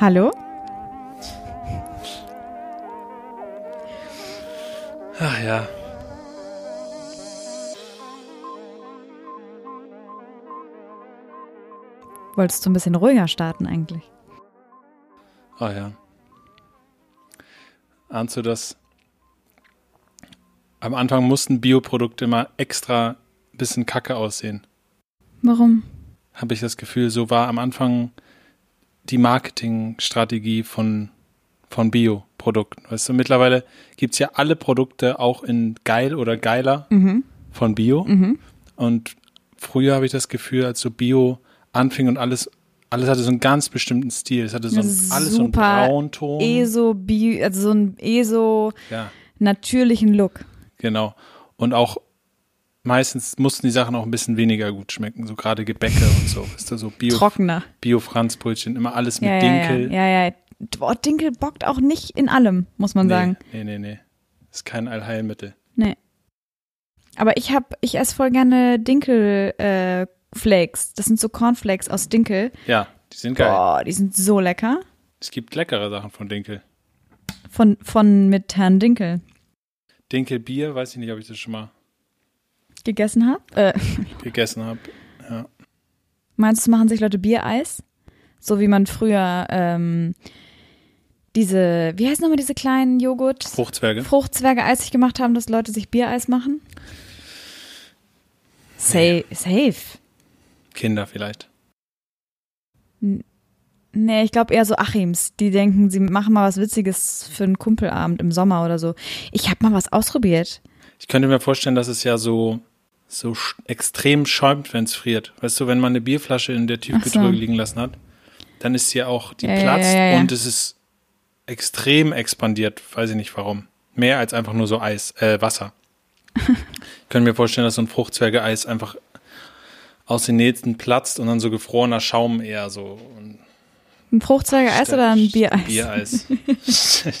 Hallo? Ach ja. Wolltest du ein bisschen ruhiger starten eigentlich? Oh ja. Ahnst du das? Am Anfang mussten Bioprodukte immer extra ein bisschen kacke aussehen. Warum? Habe ich das Gefühl, so war am Anfang die Marketingstrategie von, von Bioprodukten. Weißt du, mittlerweile gibt es ja alle Produkte auch in geil oder geiler Mhm. von Bio. Mhm. Und früher habe ich das Gefühl, als so Bio anfing und alles, alles hatte so einen ganz bestimmten Stil. Es hatte so ein, alles so einen Braunton. ESO, Bi also so ein ESO ja, natürlichen Look. genau. Und auch meistens mussten die Sachen auch ein bisschen weniger gut schmecken, so gerade Gebäcke und so. Ist da so Bio, Trockener. Bio-Franzbrötchen, immer alles mit ja, Dinkel. Ja, ja, ja. Boah, Dinkel bockt auch nicht in allem, muss man nee, sagen. nee, nee, nee. Ist kein Allheilmittel. Nee. Aber ich hab, ich esse voll gerne Dinkel äh, Flakes. Das sind so Cornflakes aus Dinkel. Ja, die sind geil. Boah, die sind so lecker. Es gibt leckere Sachen von Dinkel. Von, von mit Herrn Dinkel Dinkelbier, weiß ich nicht, ob ich das schon mal gegessen hab. Äh, gegessen habe. Ja. meinst du, machen sich Leute Biereis? So wie man früher ähm, diese, wie heißen nochmal diese kleinen Joghurt? Fruchtzwerge. Fruchtzwerge eisig gemacht haben, dass Leute sich Biereis machen? Safe. Safe. Kinder vielleicht. Nee, ich glaube eher so Achims. Die denken, sie machen mal was Witziges für einen Kumpelabend im Sommer oder so. Ich habe mal was ausprobiert. Ich könnte mir vorstellen, dass es ja so, so extrem schäumt, wenn es friert. Weißt du, wenn man eine Bierflasche in der Tiefkühltruhe so. liegen lassen hat, dann ist sie auch, die Ja, platzt ja, ja, und es ist extrem expandiert. Weiß ich nicht warum. Mehr als einfach nur so Eis, äh, Wasser. ich könnte mir vorstellen, dass so ein Fruchtzwerge-Eis einfach aus den Nähten platzt und dann so gefrorener Schaum eher so. Ein Fruchtzwerge-Eis oder ein Biereis? Biereis.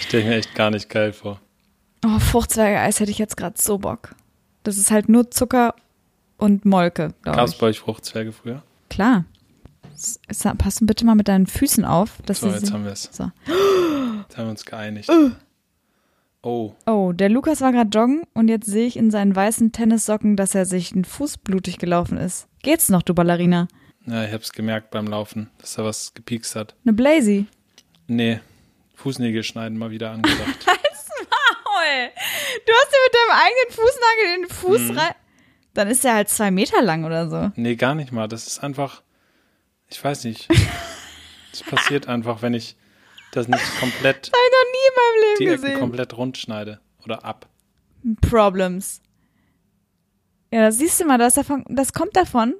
Stell ich mir echt gar nicht geil vor. Oh, Fruchtzwerge-Eis hätte ich jetzt gerade so Bock. Das ist halt nur Zucker und Molke, Gab es bei euch Fruchtzwerge früher? Klar. Pass bitte mal mit deinen Füßen auf. Dass So, jetzt haben wir es. so. Jetzt haben wir uns geeinigt. Äh. Oh, Oh, der Lukas war gerade joggen und jetzt sehe ich in seinen weißen Tennissocken, dass er sich einen Fuß blutig gelaufen ist. Geht's noch, du Ballerina? ja, ich hab's gemerkt beim Laufen, dass er was gepiekst hat. Eine Blazy. Nee, Fußnägel schneiden mal wieder angesagt. Du hast dir mit deinem eigenen Fußnagel in den Fuß Mhm. rein. Dann ist er halt zwei Meter lang oder so. nee, gar nicht mal. Das ist einfach, ich weiß nicht. Das passiert einfach, wenn ich das nicht komplett, Hab ich noch nie in meinem die Leben Ecken gesehen. komplett rund schneide oder ab. Problems. Ja, das siehst du mal, das, davon, das kommt davon.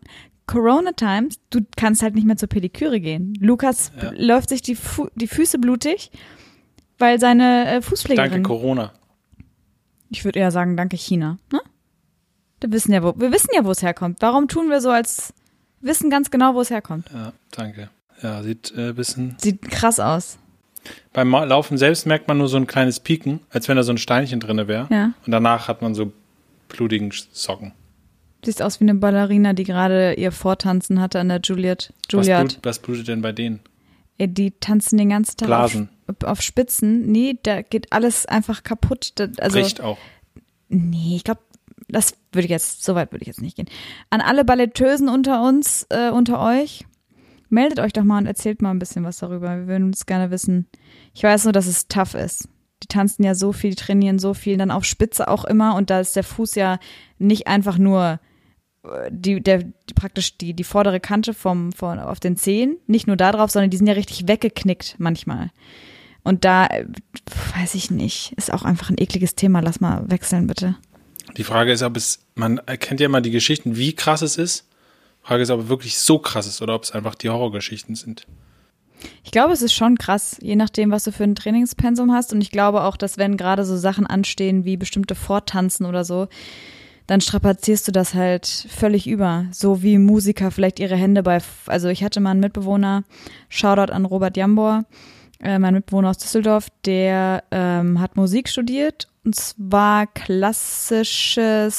Corona Times, du kannst halt nicht mehr zur Pediküre gehen. Lukas Ja. läuft sich die, Fu die Füße blutig, weil seine äh, Fußpflegerin. Danke Corona. Ich würde eher sagen, danke China. Ne? Wir wissen ja, wo, wir wissen ja, wo es herkommt. Warum tun wir so, als wissen ganz genau, wo es herkommt? Ja, danke. Ja, sieht äh, ein bisschen. Sieht krass aus. Beim Laufen selbst merkt man nur so ein kleines Pieken, als wenn da so ein Steinchen drinne wäre. Ja. Und danach hat man so blutigen Socken. Siehst aus wie eine Ballerina, die gerade ihr Vortanzen hatte an der Juliet. Was, Juliet. blut, was blutet denn bei denen? Ey, die tanzen den ganzen Tag Blasen. Auf, Spitzen. Nee, da geht alles einfach kaputt. Da, also, Bricht auch. nee, ich glaube, das würde ich jetzt, so weit würde ich jetzt nicht gehen. An alle Ballettösen unter uns, äh, unter euch, meldet euch doch mal und erzählt mal ein bisschen was darüber. Wir würden uns gerne wissen. Ich weiß nur, dass es tough ist. Die tanzen ja so viel, die trainieren so viel, dann auf Spitze auch immer und da ist der Fuß ja nicht einfach nur äh, die, der, die, praktisch die, die vordere Kante vom, von, auf den Zehen, nicht nur da drauf, sondern die sind ja richtig weggeknickt manchmal. Und da, äh, weiß ich nicht, ist auch einfach ein ekliges Thema. Lass mal wechseln, bitte. Die Frage ist, ob es, man erkennt ja immer die Geschichten, wie krass es ist. Die Frage ist, ob es wirklich so krass ist oder ob es einfach die Horrorgeschichten sind. Ich glaube, es ist schon krass, je nachdem, was du für ein Trainingspensum hast. Und ich glaube auch, dass wenn gerade so Sachen anstehen wie bestimmte Vortanzen oder so, dann strapazierst du das halt völlig über. So wie Musiker vielleicht ihre Hände bei, also ich hatte mal einen Mitbewohner, Shoutout an Robert Jambor, äh, mein Mitbewohner aus Düsseldorf, der ähm, hat Musik studiert und zwar klassisches,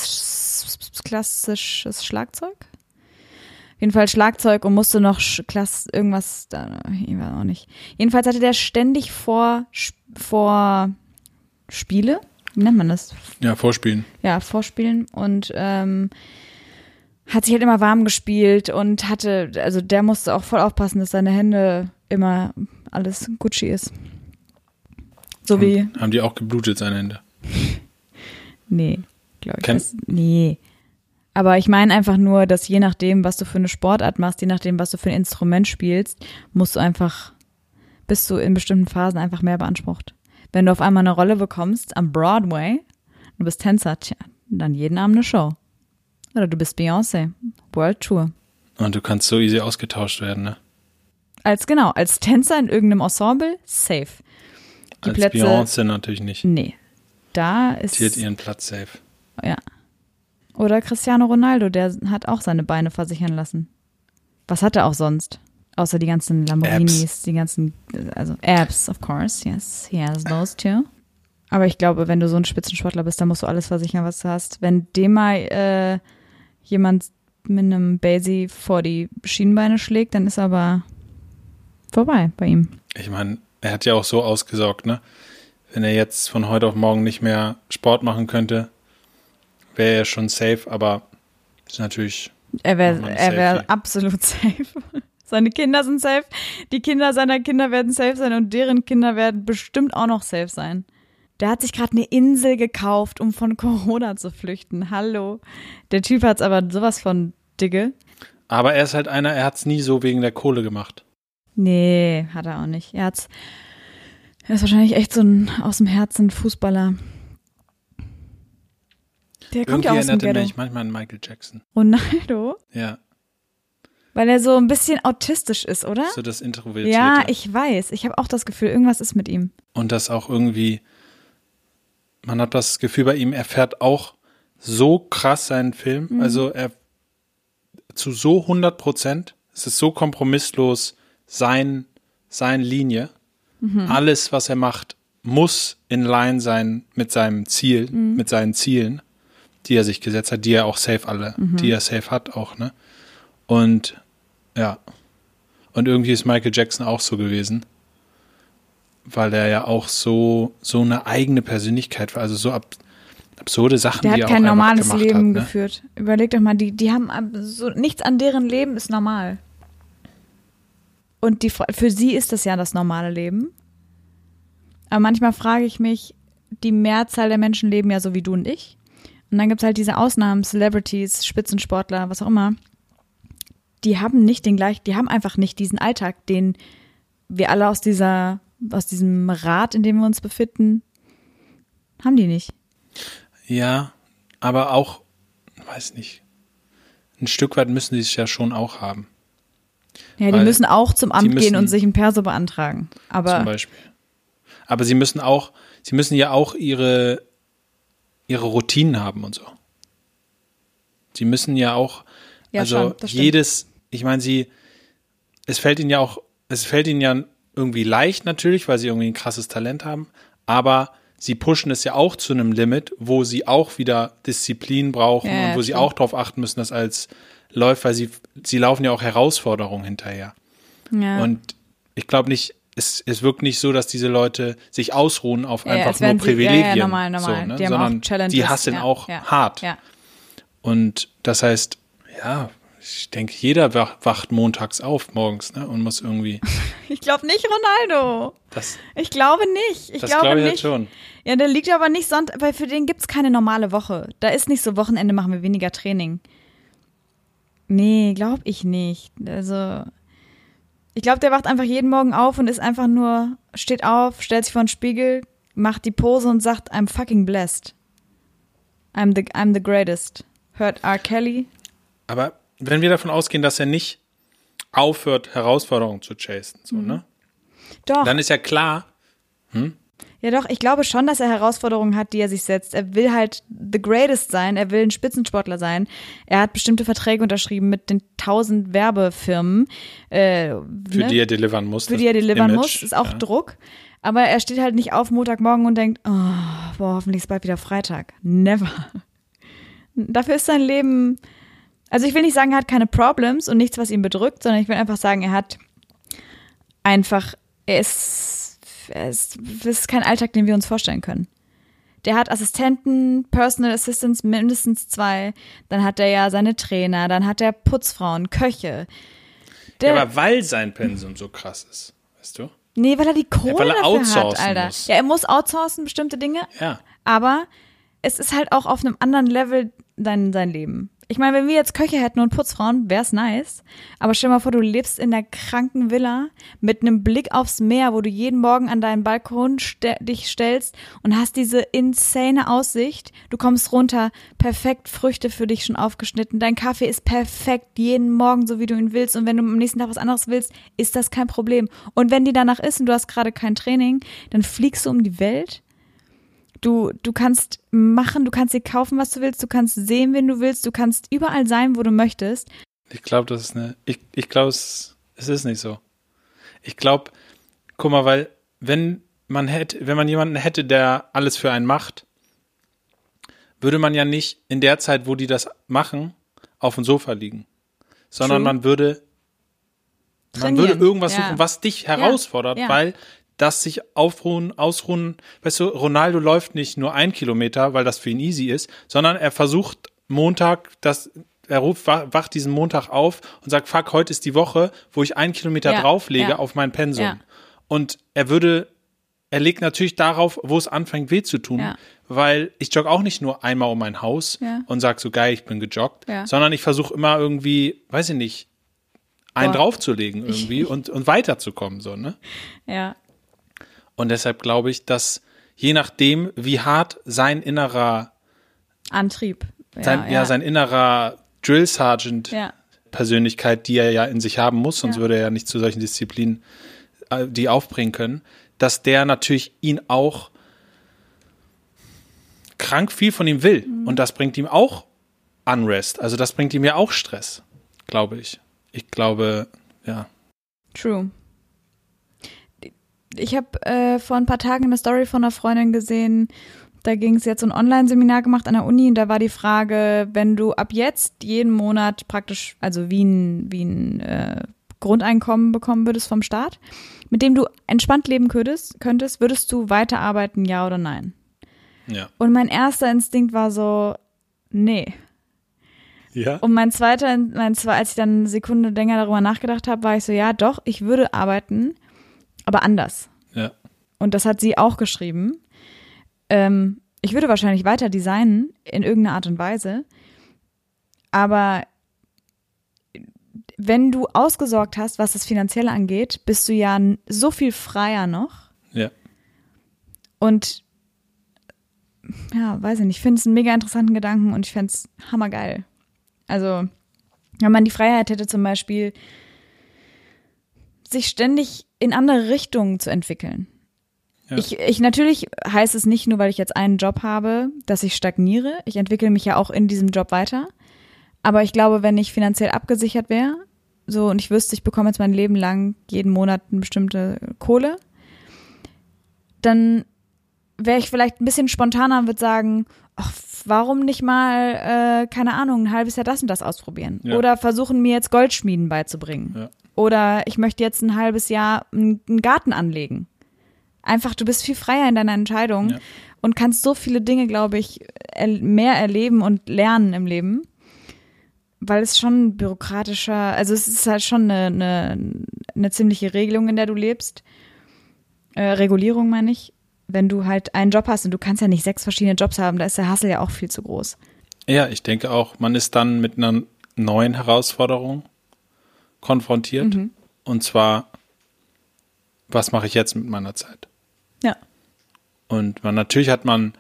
klassisches Schlagzeug. Auf jeden Fall Schlagzeug und musste noch Klasse irgendwas, da, ich weiß auch nicht. Jedenfalls hatte der ständig vor, vor Spiele, wie nennt man das? Ja, Vorspielen. Ja, Vorspielen und ähm, hat sich halt immer warm gespielt und hatte, also der musste auch voll aufpassen, dass seine Hände immer alles Gucci ist. So wie. Haben, haben die auch geblutet, seine Hände? nee, glaube ich. Das, nee. Aber ich meine einfach nur, dass je nachdem, was du für eine Sportart machst, je nachdem, was du für ein Instrument spielst, musst du einfach, bist du in bestimmten Phasen einfach mehr beansprucht. Wenn du auf einmal eine Rolle bekommst am Broadway, du bist Tänzer, tja, dann jeden Abend eine Show. Oder du bist Beyoncé, World Tour. Und du kannst so easy ausgetauscht werden, ne? Als genau, als Tänzer in irgendeinem Ensemble, safe. Die als Plätze, Beyoncé natürlich nicht. Nee. Da ist. Die hat ihren Platz safe. Ja. Oder Cristiano Ronaldo, der hat auch seine Beine versichern lassen. Was hat er auch sonst? Außer die ganzen Lamborghinis, Apps. die ganzen, also Apps, of course, yes, he has those too. Aber ich glaube, wenn du so ein Spitzensportler bist, dann musst du alles versichern, was du hast. Wenn dem mal äh, jemand mit einem Basie vor die Schienenbeine schlägt, dann ist aber vorbei bei ihm. Ich meine, er hat ja auch so ausgesorgt, ne? Wenn er jetzt von heute auf morgen nicht mehr Sport machen könnte, wäre er schon safe, aber ist natürlich. Er wäre wär absolut safe. Seine Kinder sind safe, die Kinder seiner Kinder werden safe sein und deren Kinder werden bestimmt auch noch safe sein. Der hat sich gerade eine Insel gekauft, um von Corona zu flüchten. Hallo. Der Typ hat's aber sowas von dicke. Aber er ist halt einer, er hat's nie so wegen der Kohle gemacht. Nee, hat er auch nicht. Er hat's. Er ist wahrscheinlich echt so ein aus dem Herzen Fußballer. Der kommt Irgendwie ja aus dem Ghetto. mich manchmal an Michael Jackson. Ronaldo? Ja. Weil er so ein bisschen autistisch ist, oder? So das Introvertierte. Ja, ich weiß. Ich habe auch das Gefühl, irgendwas ist mit ihm. Und das auch irgendwie, man hat das Gefühl bei ihm, er fährt auch so krass seinen Film. Mhm. Also er zu so 100 Prozent. Es ist so kompromisslos sein, seine Linie. Mhm. Alles, was er macht, muss in line sein mit seinem Ziel, mhm. mit seinen Zielen, die er sich gesetzt hat, die er auch safe alle, mhm. die er safe hat auch, ne? Und ja. Und irgendwie ist Michael Jackson auch so gewesen. Weil er ja auch so, so eine eigene Persönlichkeit war, also so ab, absurde Sachen, der die er hat kein normales Leben hat, ne? geführt. Überleg doch mal, die, die haben so, nichts an deren Leben ist normal. Und die, für sie ist das ja das normale Leben. Aber manchmal frage ich mich, die Mehrzahl der Menschen leben ja so wie du und ich. Und dann gibt es halt diese Ausnahmen, Celebrities, Spitzensportler, was auch immer die haben nicht den gleichen, die haben einfach nicht diesen Alltag, den wir alle aus dieser, aus diesem Rad, in dem wir uns befinden, haben die nicht. Ja, aber auch, weiß nicht, ein Stück weit müssen die es ja schon auch haben. Ja, die müssen auch zum Amt müssen, gehen und sich ein Perso beantragen. Aber zum Beispiel. Aber sie müssen auch, sie müssen ja auch ihre, ihre Routinen haben und so. Sie müssen ja auch, ja, also schon, jedes, ich meine, sie, es fällt ihnen ja auch, es fällt ihnen ja irgendwie leicht natürlich, weil sie irgendwie ein krasses Talent haben, aber sie pushen es ja auch zu einem Limit, wo sie auch wieder Disziplin brauchen ja, und wo sie auch darauf achten müssen, dass als läuft, weil sie, sie laufen ja auch Herausforderungen hinterher. Ja. Und ich glaube nicht, es, es wirkt nicht so, dass diese Leute sich ausruhen auf einfach nur Privilegien, ja, ja, normal, normal. So, ne? die sondern die hasseln auch hart. Und das heißt, ja, ich denke, jeder wacht montags auf morgens ne, und muss irgendwie. Ich glaube nicht Ronaldo. Das, ich glaube nicht. Ich das glaube glaub ich nicht. Halt schon. Ja, der liegt aber nicht Sonntag, weil für den gibt es keine normale Woche. Da ist nicht so Wochenende machen wir weniger Training. Nee, glaube ich nicht. Also, ich glaube, der wacht einfach jeden Morgen auf und ist einfach nur, steht auf, stellt sich vor den Spiegel, macht die Pose und sagt, I'm fucking blessed. I'm the, I'm the greatest. Hört R. Kelly. Aber wenn wir davon ausgehen, dass er nicht aufhört, Herausforderungen zu chasen, so, mhm. ne? Doch. Dann ist ja klar. Hm? Ja, doch, ich glaube schon, dass er Herausforderungen hat, die er sich setzt. Er will halt the greatest sein, er will ein Spitzensportler sein. Er hat bestimmte Verträge unterschrieben mit den tausend Werbefirmen. Äh, für ne? die er delivern muss. Für die er delivern Image, muss, ist auch ja. Druck. Aber er steht halt nicht auf Montagmorgen und denkt, oh, boah, hoffentlich ist bald wieder Freitag. Never. Dafür ist sein Leben Also ich will nicht sagen, er hat keine Problems und nichts, was ihn bedrückt, sondern ich will einfach sagen, er hat einfach, er ist, er ist, das ist kein Alltag, den wir uns vorstellen können. Der hat Assistenten, Personal Assistants, mindestens zwei. Dann hat er ja seine Trainer, dann hat er Putzfrauen, Köche. Der, ja, aber weil sein Pensum so krass ist, weißt du? nee, weil er die Kohle weil er dafür hat, outsourcen Alter. muss. Ja, er muss outsourcen, bestimmte Dinge. Ja. Aber es ist halt auch auf einem anderen Level dein, sein Leben. Ich meine, wenn wir jetzt Köche hätten und Putzfrauen, wär's nice. Aber stell mal vor, du lebst in der kranken Villa mit einem Blick aufs Meer, wo du jeden Morgen an deinen Balkon ste dich stellst und hast diese insane Aussicht. Du kommst runter, perfekt Früchte für dich schon aufgeschnitten. Dein Kaffee ist perfekt jeden Morgen, so wie du ihn willst. Und wenn du am nächsten Tag was anderes willst, ist das kein Problem. Und wenn die danach ist und du hast gerade kein Training, dann fliegst du um die Welt Du, du kannst machen, du kannst dir kaufen, was du willst, du kannst sehen, wen du willst, du kannst überall sein, wo du möchtest. Ich glaube, das ist eine. Ich, ich glaube, es, es ist nicht so. Ich glaube, guck mal, weil wenn man hätte, wenn man jemanden hätte, der alles für einen macht, würde man ja nicht in der Zeit, wo die das machen, auf dem Sofa liegen, sondern True. man würde man Trainieren. würde irgendwas Ja. suchen, was dich herausfordert, Ja. weil das sich aufruhen, ausruhen, weißt du, Ronaldo läuft nicht nur ein Kilometer, weil das für ihn easy ist, sondern er versucht Montag, das, er ruft, wach- wacht diesen Montag auf und sagt, fuck, heute ist die Woche, wo ich einen Kilometer Ja, drauflege ja. auf mein Pensum. Ja. Und er würde, er legt natürlich darauf, wo es anfängt weh zu tun, weil ich jogge auch nicht nur einmal um mein Haus und sag so geil, ich bin gejoggt, sondern ich versuche immer irgendwie, weiß ich nicht, einen Boah. draufzulegen irgendwie und, und weiterzukommen, so, ne? Ja. Und deshalb glaube ich, dass je nachdem, wie hart sein innerer, Antrieb. Ja, sein, ja, sein innerer Drill Sergeant Ja. Persönlichkeit, die er ja in sich haben muss, sonst Ja. würde er ja nicht zu solchen Disziplinen äh, die aufbringen können, dass der natürlich ihn auch krank viel von ihm will. Mhm. Und das bringt ihm auch Unrest. Also das bringt ihm ja auch Stress, glaube ich. Ich glaube, ja. True. Ich habe äh, vor ein paar Tagen eine Story von einer Freundin gesehen. Da ging es jetzt so ein Online-Seminar gemacht an der Uni und da war die Frage, wenn du ab jetzt jeden Monat praktisch, also wie ein, wie ein äh, Grundeinkommen bekommen würdest vom Staat, mit dem du entspannt leben könntest, könntest, würdest du weiterarbeiten, ja oder nein? Ja. Und mein erster Instinkt war so, nee. Ja? Und mein zweiter, mein als ich dann eine Sekunde länger darüber nachgedacht habe, war ich so, ja, doch, ich würde arbeiten, aber anders. Ja. Und das hat sie auch geschrieben. Ähm, ich würde wahrscheinlich weiter designen in irgendeiner Art und Weise. Aber wenn du ausgesorgt hast, was das Finanzielle angeht, bist du ja so viel freier noch. Ja. Und ja, weiß ich nicht, ich finde es einen mega interessanten Gedanken und ich fände es hammergeil. Also, wenn man die Freiheit hätte, zum Beispiel, sich ständig in andere Richtungen zu entwickeln. Ja. Ich, ich natürlich heißt es nicht nur, weil ich jetzt einen Job habe, dass ich stagniere. Ich entwickle mich ja auch in diesem Job weiter. Aber ich glaube, wenn ich finanziell abgesichert wäre, so und ich wüsste, ich bekomme jetzt mein Leben lang jeden Monat eine bestimmte Kohle, dann wäre ich vielleicht ein bisschen spontaner und würde sagen, ach, warum nicht mal, äh, keine Ahnung, ein halbes Jahr das und das ausprobieren? Ja. Oder versuchen mir jetzt Goldschmieden beizubringen. Ja. Oder ich möchte jetzt ein halbes Jahr einen Garten anlegen. Einfach, du bist viel freier in deiner Entscheidung Ja. und kannst so viele Dinge, glaube ich, mehr erleben und lernen im Leben. Weil es schon bürokratischer, also es ist halt schon eine, eine, eine ziemliche Regelung, in der du lebst. Äh, Regulierung meine ich. Wenn du halt einen Job hast und du kannst ja nicht sechs verschiedene Jobs haben, da ist der Hassel ja auch viel zu groß. Ja, ich denke auch, man ist dann mit einer neuen Herausforderung konfrontiert. Mhm. Und zwar, was mache ich jetzt mit meiner Zeit? Ja. Und man, natürlich hat man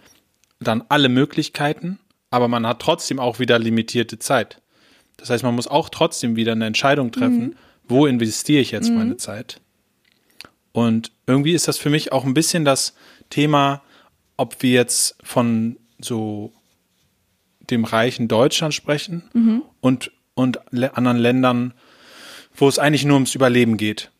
dann alle Möglichkeiten, aber man hat trotzdem auch wieder limitierte Zeit. Das heißt, man muss auch trotzdem wieder eine Entscheidung treffen, wo investiere ich jetzt meine Zeit. Und irgendwie ist das für mich auch ein bisschen das Thema, ob wir jetzt von so dem reichen Deutschland sprechen und, und le- anderen Ländern, wo es eigentlich nur ums Überleben geht.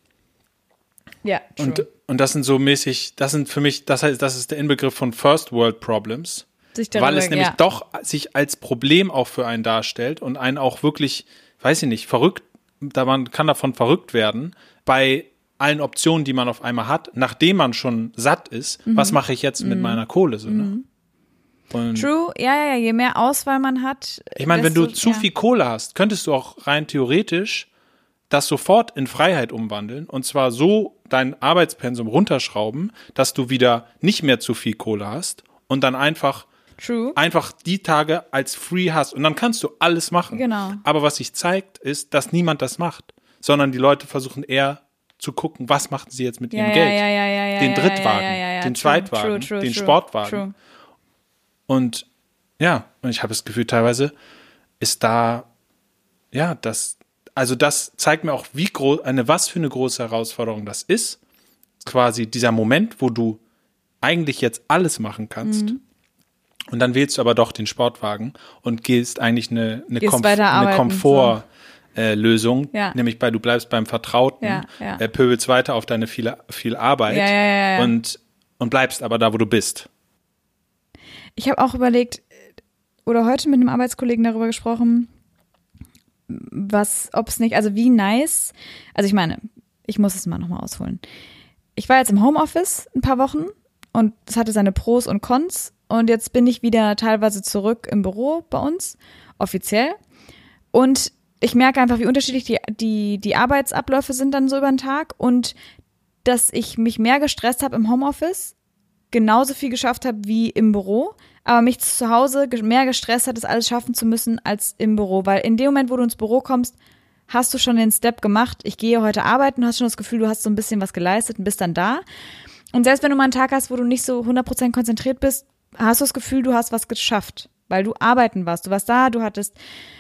Ja, Und, und das sind so mäßig, das sind für mich, das heißt, das ist der Inbegriff von First World Problems, Sich darüber, weil es nämlich ja. doch sich als Problem auch für einen darstellt und einen auch wirklich, weiß ich nicht, verrückt, da man kann davon verrückt werden, bei allen Optionen, die man auf einmal hat, nachdem man schon satt ist, Mhm. was mache ich jetzt mit meiner Kohle so, ne? Und True, ja, ja, ja, je mehr Auswahl man hat. ich meine, wenn du desto- zu ja. viel Kohle hast, könntest du auch rein theoretisch das sofort in Freiheit umwandeln und zwar so dein Arbeitspensum runterschrauben, dass du wieder nicht mehr zu viel Kohle hast und dann einfach True. einfach die Tage als free hast und dann kannst du alles machen. Genau. Aber was sich zeigt, ist, dass niemand das macht, sondern die Leute versuchen eher zu gucken, was machen sie jetzt mit Ja, ihrem ja, Geld. ja, Den Drittwagen, den Zweitwagen, true, true, den true, Sportwagen. Und ja, und ich habe das Gefühl, teilweise ist da, ja, das, also das zeigt mir auch, wie groß, eine, was für eine große Herausforderung das ist. Quasi dieser Moment, wo du eigentlich jetzt alles machen kannst. Mhm. Und dann wählst du aber doch den Sportwagen und gehst eigentlich eine, eine, Komf eine arbeiten, Komfort. Äh, Ja. nämlich bei du bleibst beim Vertrauten, Ja, ja. Äh, pöbelst weiter auf deine viele, viel Arbeit. Und, und bleibst aber da, wo du bist. Ich habe auch überlegt, oder heute mit einem Arbeitskollegen darüber gesprochen, was, ob es nicht, also wie nice, also ich meine, ich muss es mal nochmal ausholen. Ich war jetzt im Homeoffice ein paar Wochen und es hatte seine Pros und Cons und jetzt bin ich wieder teilweise zurück im Büro bei uns, offiziell. Und ich merke einfach, wie unterschiedlich die, die, die Arbeitsabläufe sind dann so über den Tag und dass ich mich mehr gestresst habe im Homeoffice, genauso viel geschafft habe wie im Büro, aber mich zu Hause mehr gestresst hat, das alles schaffen zu müssen als im Büro. Weil in dem Moment, wo du ins Büro kommst, hast du schon den Step gemacht, ich gehe heute arbeiten, hast schon das Gefühl, du hast so ein bisschen was geleistet und bist dann da. Und selbst wenn du mal einen Tag hast, wo du nicht so 100% konzentriert bist, hast du das Gefühl, du hast was geschafft, weil du arbeiten warst. Du warst da, du hattest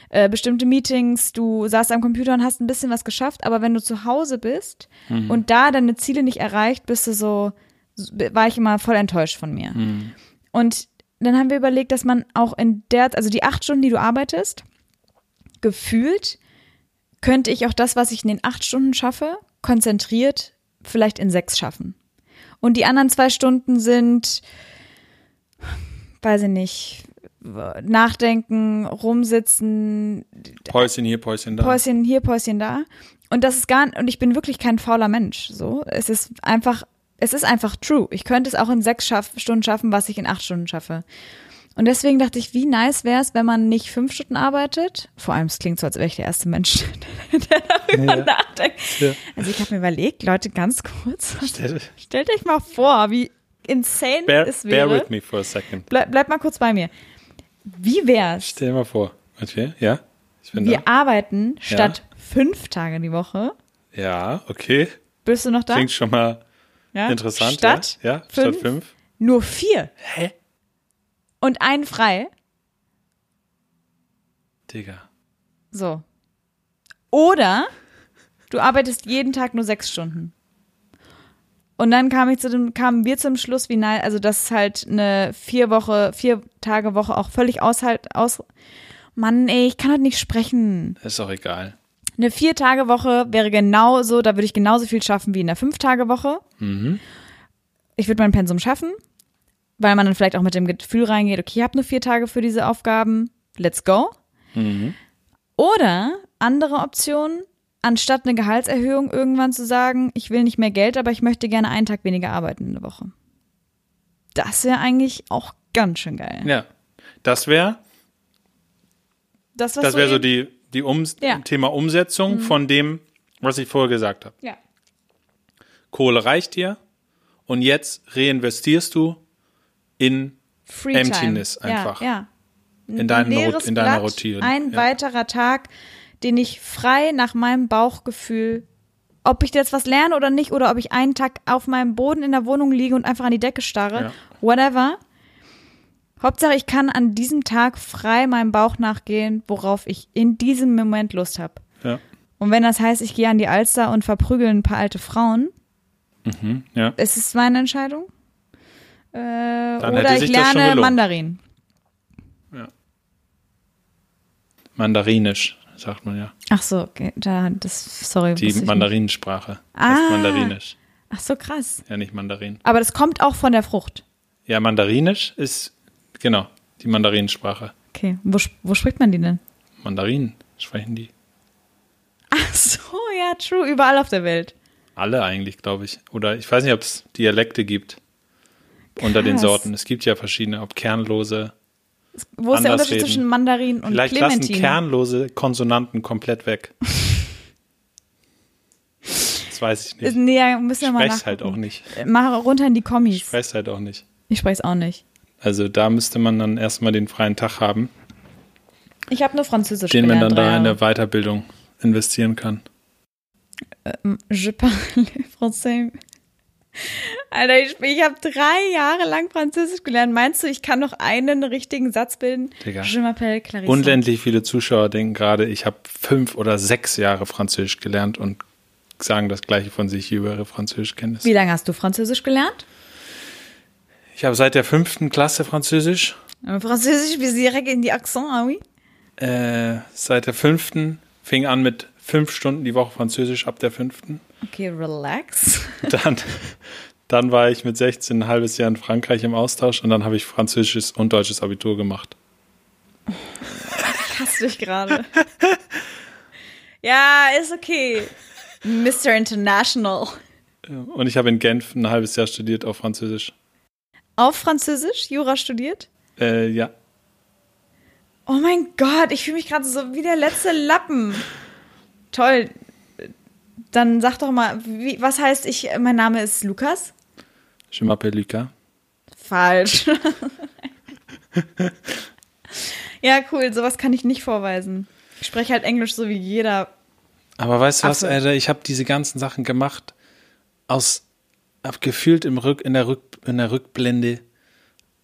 äh, bestimmte Meetings, du saßt am Computer und hast ein bisschen was geschafft, aber wenn du zu Hause bist und da deine Ziele nicht erreicht, bist du so, war ich immer voll enttäuscht von mir. Und dann haben wir überlegt, dass man auch in der, also die acht Stunden, die du arbeitest, gefühlt könnte ich auch das, was ich in den acht Stunden schaffe, konzentriert vielleicht in sechs schaffen. Und die anderen zwei Stunden sind, weiß ich nicht, nachdenken, rumsitzen, Päuschen hier, Päuschen da. Päuschen hier, Päuschen da. Und das ist gar und ich bin wirklich kein fauler Mensch. So, es ist einfach, es ist einfach true. Ich könnte es auch in sechs Schaff Stunden schaffen, was ich in acht Stunden schaffe. Und deswegen dachte ich, wie nice wäre es, wenn man nicht fünf Stunden arbeitet. Vor allem, es klingt so, als wäre ich der erste Mensch, der darüber Ja. nachdenkt. Ja. Also ich habe mir überlegt, Leute, ganz kurz, Stell- stellt euch mal vor, wie insane Bear, es bear wäre. with me for a second. Bleib, bleib mal kurz bei mir. Wie wär's? Stell dir mal vor. Okay, ja? Ich bin Wir arbeiten Ja. statt fünf Tage die Woche. da. Ja, okay. Bist du noch da? Klingt schon mal ja? interessant. Statt ja? Ja, fünf, statt fünf. nur vier Hä? und einen frei. Digga. So. Oder du arbeitest jeden Tag nur sechs Stunden. Und dann kam ich zu dem, kamen wir zum Schluss, wie nein, also dass halt eine vier Woche, vier Tage Woche auch völlig aushalt, aus, Mann, ey, ich kann halt nicht sprechen. Ist auch egal. Eine vier Tage Woche wäre genauso, da würde ich genauso viel schaffen wie in der fünf Tage Woche. Ich würde mein Pensum schaffen, weil man dann vielleicht auch mit dem Gefühl reingeht, okay, ich habe nur vier Tage für diese Aufgaben, let's go. Oder andere Option, anstatt eine Gehaltserhöhung irgendwann zu sagen, ich will nicht mehr Geld, aber ich möchte gerne einen Tag weniger arbeiten in der Woche. Das wäre eigentlich auch ganz schön geil. Ja. Das wäre Das, das wäre so die, die Ums Ja. Mhm. Thema Umsetzung von dem, was ich vorher gesagt habe. Ja. Kohle reicht dir und jetzt reinvestierst du in Free Emptiness Time. einfach. Ja, ja. In Rot- in deiner Blatt, Routine, Ein ja. weiterer Tag, den ich frei nach meinem Bauchgefühl, ob ich jetzt was lerne oder nicht, oder ob ich einen Tag auf meinem Boden in der Wohnung liege und einfach an die Decke starre, whatever. Hauptsache, ich kann an diesem Tag frei meinem Bauch nachgehen, worauf ich in diesem Moment Lust habe. Ja. Und wenn das heißt, ich gehe an die Alster und verprügel ein paar alte Frauen, Mhm, ja. ist es meine Entscheidung. Äh, oder ich lerne. Mandarin. Mandarinisch, sagt man ja. Ach so, okay. Da, das, sorry. Die. Mandarinensprache. Ah. Heißt Mandarinisch. Ach so, krass. Ja, nicht Mandarin. Aber das kommt auch von der Frucht. Ja, Mandarinisch ist, genau. die Mandarinensprache. Okay, wo, wo spricht man die denn? Mandarinen sprechen die. Ach so, ja, true, überall auf der Welt. Alle eigentlich, glaube ich. Oder ich weiß nicht, ob es Dialekte gibt unter den Krass. Sorten. Es gibt ja verschiedene, ob kernlose. Wo ist der Unterschied reden. zwischen Mandarin und Vielleicht lassen Clementine? kernlose Konsonanten komplett weg. Das weiß ich nicht. Nee, müssen wir Ich mal spreche halt auch nicht. Mach runter in die Ich Kommis. spreche halt auch nicht. Ich spreche es auch nicht. Also da müsste man dann erstmal den freien Tag haben, Ich habe nur Französisch den man dann da in der Weiterbildung investieren kann. Ähm, Je parle français. Alter, ich, ich habe drei Jahre lang Französisch gelernt. Meinst du, ich kann noch einen richtigen Satz bilden? Digga. Je m'appelle Clarissa. Unendlich viele Zuschauer denken gerade, ich habe fünf oder sechs Jahre Französisch gelernt und sagen das gleiche von sich über ihre Französischkenntnisse. Wie lange hast du Französisch gelernt? Ich habe seit der fünften Klasse Französisch. Französisch bis direkt in die Accent, ah oui? Äh, seit der fünften fing an mit fünf Stunden die Woche Französisch ab der fünften. Okay, relax. Dann, dann war ich mit 16 ein halbes Jahr in Frankreich im Austausch und dann habe ich französisches und deutsches Abitur gemacht. Ich hasse dich gerade. ja, ist okay. Mr. International. Und ich habe in Genf ein halbes Jahr studiert auf Französisch. Auf Französisch Jura studiert? Äh, ja, Oh mein Gott, ich fühle mich gerade so wie der letzte Lappen. Toll. Dann sag doch mal, wie, was heißt ich, mein Name ist Lukas? je m'appelle Lucas. Falsch. ja, cool, sowas kann ich nicht vorweisen. Ich spreche halt Englisch so wie jeder. Aber weißt du was. Alter, ich habe diese ganzen Sachen gemacht aus, gefühlt im Rück, in der Rück, in der Rückblende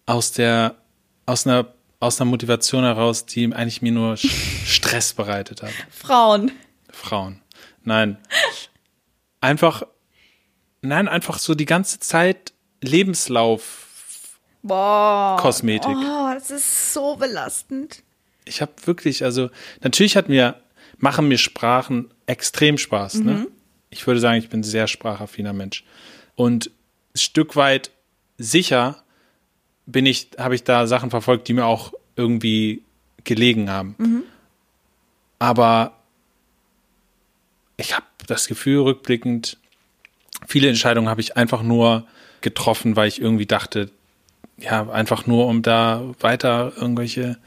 aus der, aus einer, aus einer Motivation heraus, die eigentlich mir nur Stress bereitet hat. Frauen. Frauen. Nein. Einfach, nein, einfach so die ganze Zeit Lebenslauf. Boah. Kosmetik. Oh, das ist so belastend. Ich habe wirklich, also natürlich hat mir, machen mir Sprachen extrem Spaß. Ne? Ich würde sagen, ich bin ein sehr sprachaffiner Mensch. Und ein Stück weit sicher bin ich, habe ich da Sachen verfolgt, die mir auch irgendwie gelegen haben. Aber ich habe das Gefühl, rückblickend, viele Entscheidungen habe ich einfach nur getroffen, weil ich irgendwie dachte, ja, einfach nur, um da weiter irgendwelche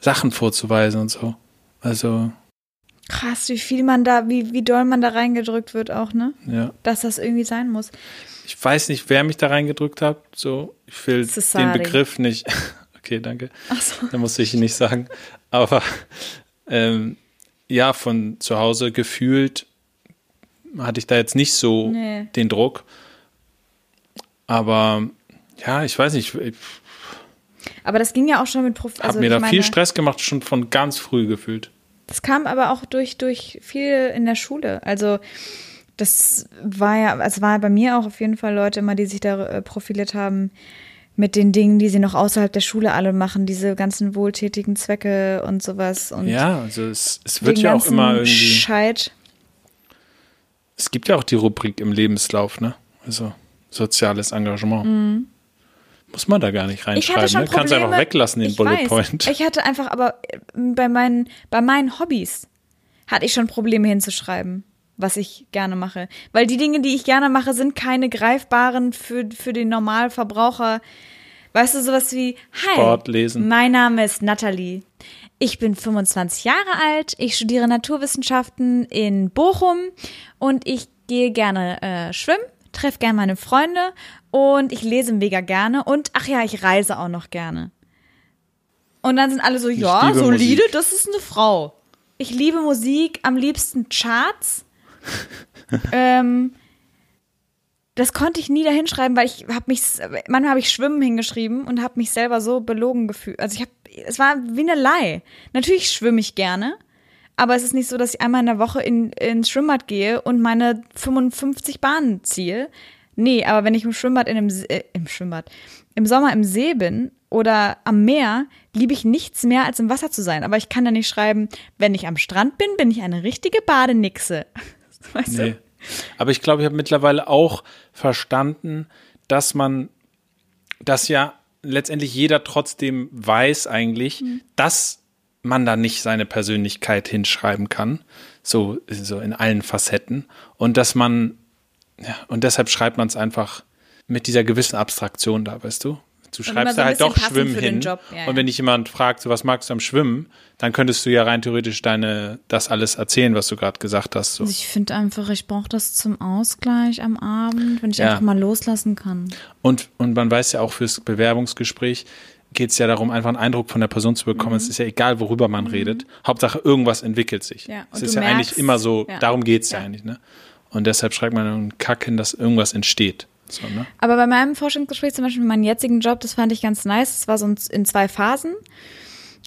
Sachen vorzuweisen und so. Also, Krass, wie viel man da, wie, wie doll man da reingedrückt wird auch, ne? ja. Dass das irgendwie sein muss. Ich weiß nicht, wer mich da reingedrückt hat. So, ich will den Cesari. Begriff nicht. Okay, danke. Ach so. Da musste ich ihn nicht sagen. Aber ähm, ja, von zu Hause gefühlt hatte ich da jetzt nicht so Nee. den Druck. Aber ja, ich weiß nicht, ich Aber das ging ja auch schon mit Prof. habe Also mir ich da meine, viel Stress gemacht, schon von ganz früh gefühlt. Das kam aber auch durch, durch viel in der Schule. Also das war ja, es war bei mir auch auf jeden Fall Leute immer, die sich da äh, profiliert haben mit den Dingen, die sie noch außerhalb der Schule alle machen, diese ganzen wohltätigen Zwecke und sowas. Und Ja, also es, es wird ja auch immer irgendwie. Scheit. Es gibt ja auch die Rubrik im Lebenslauf, ne? Also soziales Engagement. Muss man da gar nicht Mhm. Ich hatte reinschreiben, ne? Kannst einfach weglassen, den ich Bullet weiß. Point. Ich hatte einfach aber äh, bei meinen, bei meinen Hobbys hatte ich schon Probleme hinzuschreiben, was ich gerne mache. Weil die Dinge, die ich gerne mache, sind keine greifbaren für, für den Normalverbraucher. Weißt du, sowas wie, hi, Sport, Lesen. mein Name ist Natalie. Ich bin 25 Jahre alt, ich studiere Naturwissenschaften in Bochum und ich gehe gerne äh, schwimmen, treffe gerne meine Freunde und ich lese mega gerne und ach ja, ich reise auch noch gerne. Und dann sind alle so, ja, liebe solide, Musik. das ist eine Frau. Ich liebe Musik, am liebsten Charts. ähm, das konnte ich nie da hinschreiben, weil ich habe mich, manchmal habe ich Schwimmen hingeschrieben und habe mich selber so belogen gefühlt. Also ich habe, es war wie eine Lie. Natürlich schwimme ich gerne, aber es ist nicht so, dass ich einmal in der Woche in, ins Schwimmbad gehe und meine 55 Bahnen ziehe. Nee, aber wenn ich im Schwimmbad in einem, See- äh, im Schwimmbad, im Sommer im See bin oder am Meer, liebe ich nichts mehr, als im Wasser zu sein. Aber ich kann da nicht schreiben, wenn ich am Strand bin, bin ich eine richtige Badenixe. Weißt Nee. du? Aber ich glaube, ich habe mittlerweile auch verstanden, dass man, dass ja letztendlich jeder trotzdem weiß eigentlich, Mhm. dass man da nicht seine Persönlichkeit hinschreiben kann, so, so in allen Facetten und dass man, ja, und deshalb schreibt man es einfach mit dieser gewissen Abstraktion da, weißt du? Du schreibst so da halt doch Schwimmen hin. Job, ja, und wenn dich jemand fragt, so was magst du am Schwimmen, dann könntest du ja rein theoretisch deine, das alles erzählen, was du gerade gesagt hast. So. Also ich finde einfach, ich brauche das zum Ausgleich am Abend, wenn ich Ja. einfach mal loslassen kann. Und, und man weiß ja auch fürs Bewerbungsgespräch geht es ja darum, einfach einen Eindruck von der Person zu bekommen. Es ist ja egal, worüber man redet. Hauptsache, irgendwas entwickelt sich. Mhm. Ja, es ist ja eigentlich merkst- immer so, ja. darum geht es ja. Ja. eigentlich. Ne? Und deshalb schreibt man einen Kack hin, dass irgendwas entsteht. So, ne? Aber bei meinem Forschungsgespräch, zum Beispiel meinen jetzigen Job, das fand ich ganz nice. Es war so in zwei Phasen.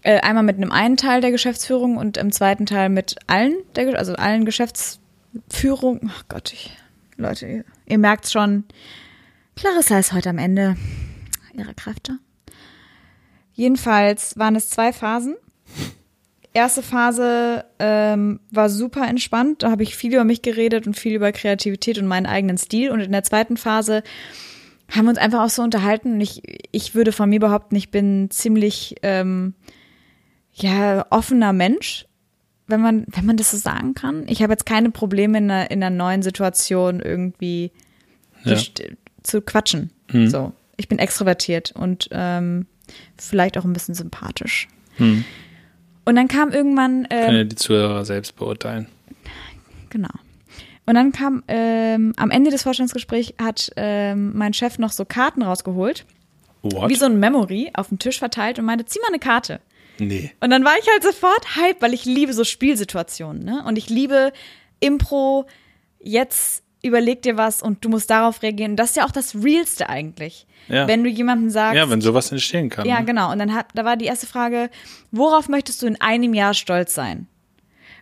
Äh, einmal mit einem einen Teil der Geschäftsführung und im zweiten Teil mit allen, der, also allen Geschäftsführung. Ach Gott, ich, Leute, ihr, ihr merkt schon, Clarissa ist heute am Ende ihrer Kräfte. Jedenfalls waren es zwei Phasen. Erste Phase ähm, war super entspannt. Da habe ich viel über mich geredet und viel über Kreativität und meinen eigenen Stil. Und in der zweiten Phase haben wir uns einfach auch so unterhalten. Und ich, ich würde von mir behaupten, ich bin ziemlich ähm, ja offener Mensch, wenn man wenn man das so sagen kann. Ich habe jetzt keine Probleme in einer, in einer neuen Situation irgendwie Ja. zu quatschen. Mhm. So, ich bin extrovertiert und ähm, vielleicht auch ein bisschen sympathisch. Hm. Und dann kam irgendwann ähm, Können ja die Zuhörer selbst beurteilen. Genau. Und dann kam ähm, am Ende des Vorstandsgesprächs hat ähm, mein Chef noch so Karten rausgeholt, What? wie so ein Memory auf den Tisch verteilt und meinte, zieh mal eine Karte. Nee. Und dann war ich halt sofort hype, weil ich liebe so Spielsituationen, ne? Und ich liebe Impro, jetzt überleg dir was und du musst darauf reagieren. Und das ist ja auch das Realste eigentlich. Ja. Wenn du jemandem sagst, Ja, wenn sowas entstehen kann. ja, ne? genau. Und dann hat, da war die erste Frage, worauf möchtest du in einem Jahr stolz sein?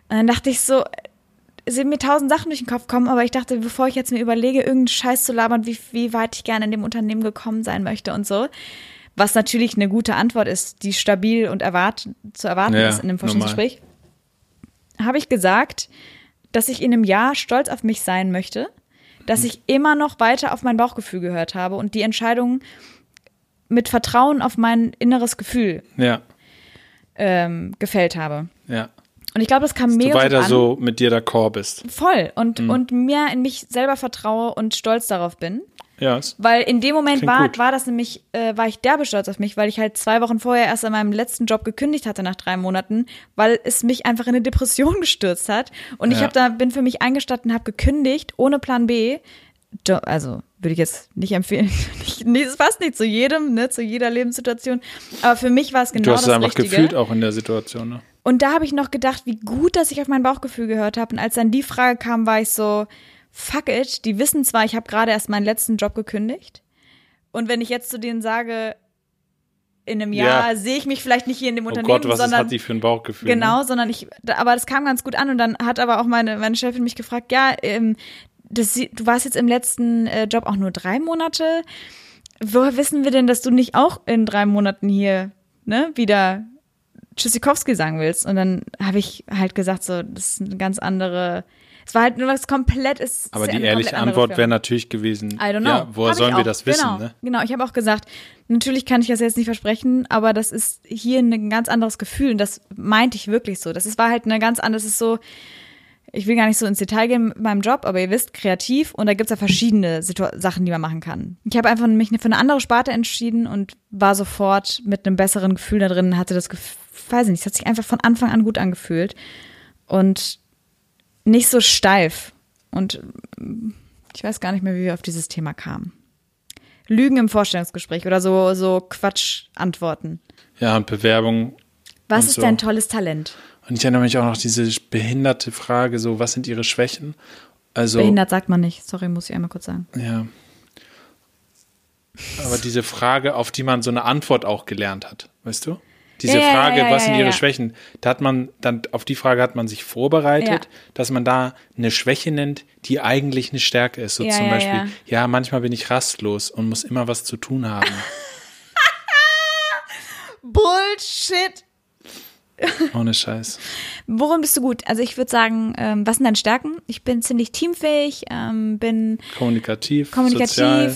Und dann dachte ich so, es sind mir tausend Sachen durch den Kopf gekommen, aber ich dachte, bevor ich jetzt mir überlege, irgendeinen Scheiß zu labern, wie, wie weit ich gerne in dem Unternehmen gekommen sein möchte und so, was natürlich eine gute Antwort ist, die stabil und erwart zu erwarten Ja, ist in einem Forschungsgespräch, habe ich gesagt, dass ich in einem Jahr stolz auf mich sein möchte, dass ich immer noch weiter auf mein Bauchgefühl gehört habe und die Entscheidung mit Vertrauen auf mein inneres Gefühl Ja, ähm, gefällt habe. ja. Und ich glaube, das kam Du mega gut weiter an. so mit dir d'accord bist. Voll. Und, Mhm. und mehr in mich selber vertraue und stolz darauf bin. Ja, Weil in dem Moment war, gut. war das nämlich, äh, war ich derbe stolz auf mich, weil ich halt zwei Wochen vorher erst an meinem letzten Job gekündigt hatte nach drei Monaten, weil es mich einfach in eine Depression gestürzt hat. Und ich Ja. habe da, bin für mich eingestanden, habe gekündigt, ohne Plan B. Jo- Also würde ich jetzt nicht empfehlen. Es passt nicht zu jedem, ne, zu jeder Lebenssituation. Aber für mich war es genau du hast das es einfach Richtige. gefühlt auch in der Situation. Ne? Und da habe ich noch gedacht, wie gut, dass ich auf mein Bauchgefühl gehört habe. Und als dann die Frage kam, war ich so, fuck it, die wissen zwar, ich habe gerade erst meinen letzten Job gekündigt. Und wenn ich jetzt zu denen sage, in einem Jahr Ja. sehe ich mich vielleicht nicht hier in dem Oh Unternehmen, Gott, was sondern hat die für ein Bauchgefühl? genau, Ne? sondern ich, aber das kam ganz gut an und dann hat aber auch meine, meine Chefin mich gefragt, ja, ähm, das, du warst jetzt im letzten äh, Job auch nur drei Monate. Woher wissen wir denn, dass du nicht auch in drei Monaten hier ne, wieder Tschüssikowski sagen willst? Und dann habe ich halt gesagt, so, das ist eine ganz andere, es war halt nur was komplett, ist Aber die ehrliche Antwort wäre natürlich gewesen, I don't know. ja, woher Hab sollen wir das wissen? Genau, Ne? genau. ich habe auch gesagt, natürlich kann ich das jetzt nicht versprechen, aber das ist hier ein ganz anderes Gefühl und das meinte ich wirklich so. Das ist, war halt eine ganz andere, das ist so, ich will gar nicht so ins Detail gehen mit meinem Job, aber ihr wisst, kreativ und da gibt's ja verschiedene Situ Sachen, die man machen kann. Ich habe einfach mich für eine andere Sparte entschieden und war sofort mit einem besseren Gefühl da drin, hatte das Gefühl, weiß ich nicht, es hat sich einfach von Anfang an gut angefühlt und nicht so steif. Und ich weiß gar nicht mehr, wie wir auf dieses Thema kamen. Lügen im Vorstellungsgespräch oder so, so Quatsch-Antworten. Ja, und Bewerbung. Was Und ist so. dein tolles Talent? Und ich erinnere mich auch noch diese behinderte Frage, so, was sind ihre Schwächen? Also, Behindert sagt man nicht. Sorry, muss ich einmal kurz sagen. ja. Aber diese Frage, auf die man so eine Antwort auch gelernt hat, weißt du? Diese Ja, Frage, ja, ja, was sind ihre. Schwächen? Da hat man dann, auf die Frage hat man sich vorbereitet, dass man da eine Schwäche nennt, die eigentlich eine Stärke ist. So zum Beispiel, ja. ja. manchmal bin ich rastlos und muss immer was zu tun haben. Bullshit! Ohne Scheiß. Worin bist du gut? Also ich würde sagen, ähm, was sind deine Stärken? Ich bin ziemlich teamfähig, ähm, bin Kommunikativ, kommunikativ,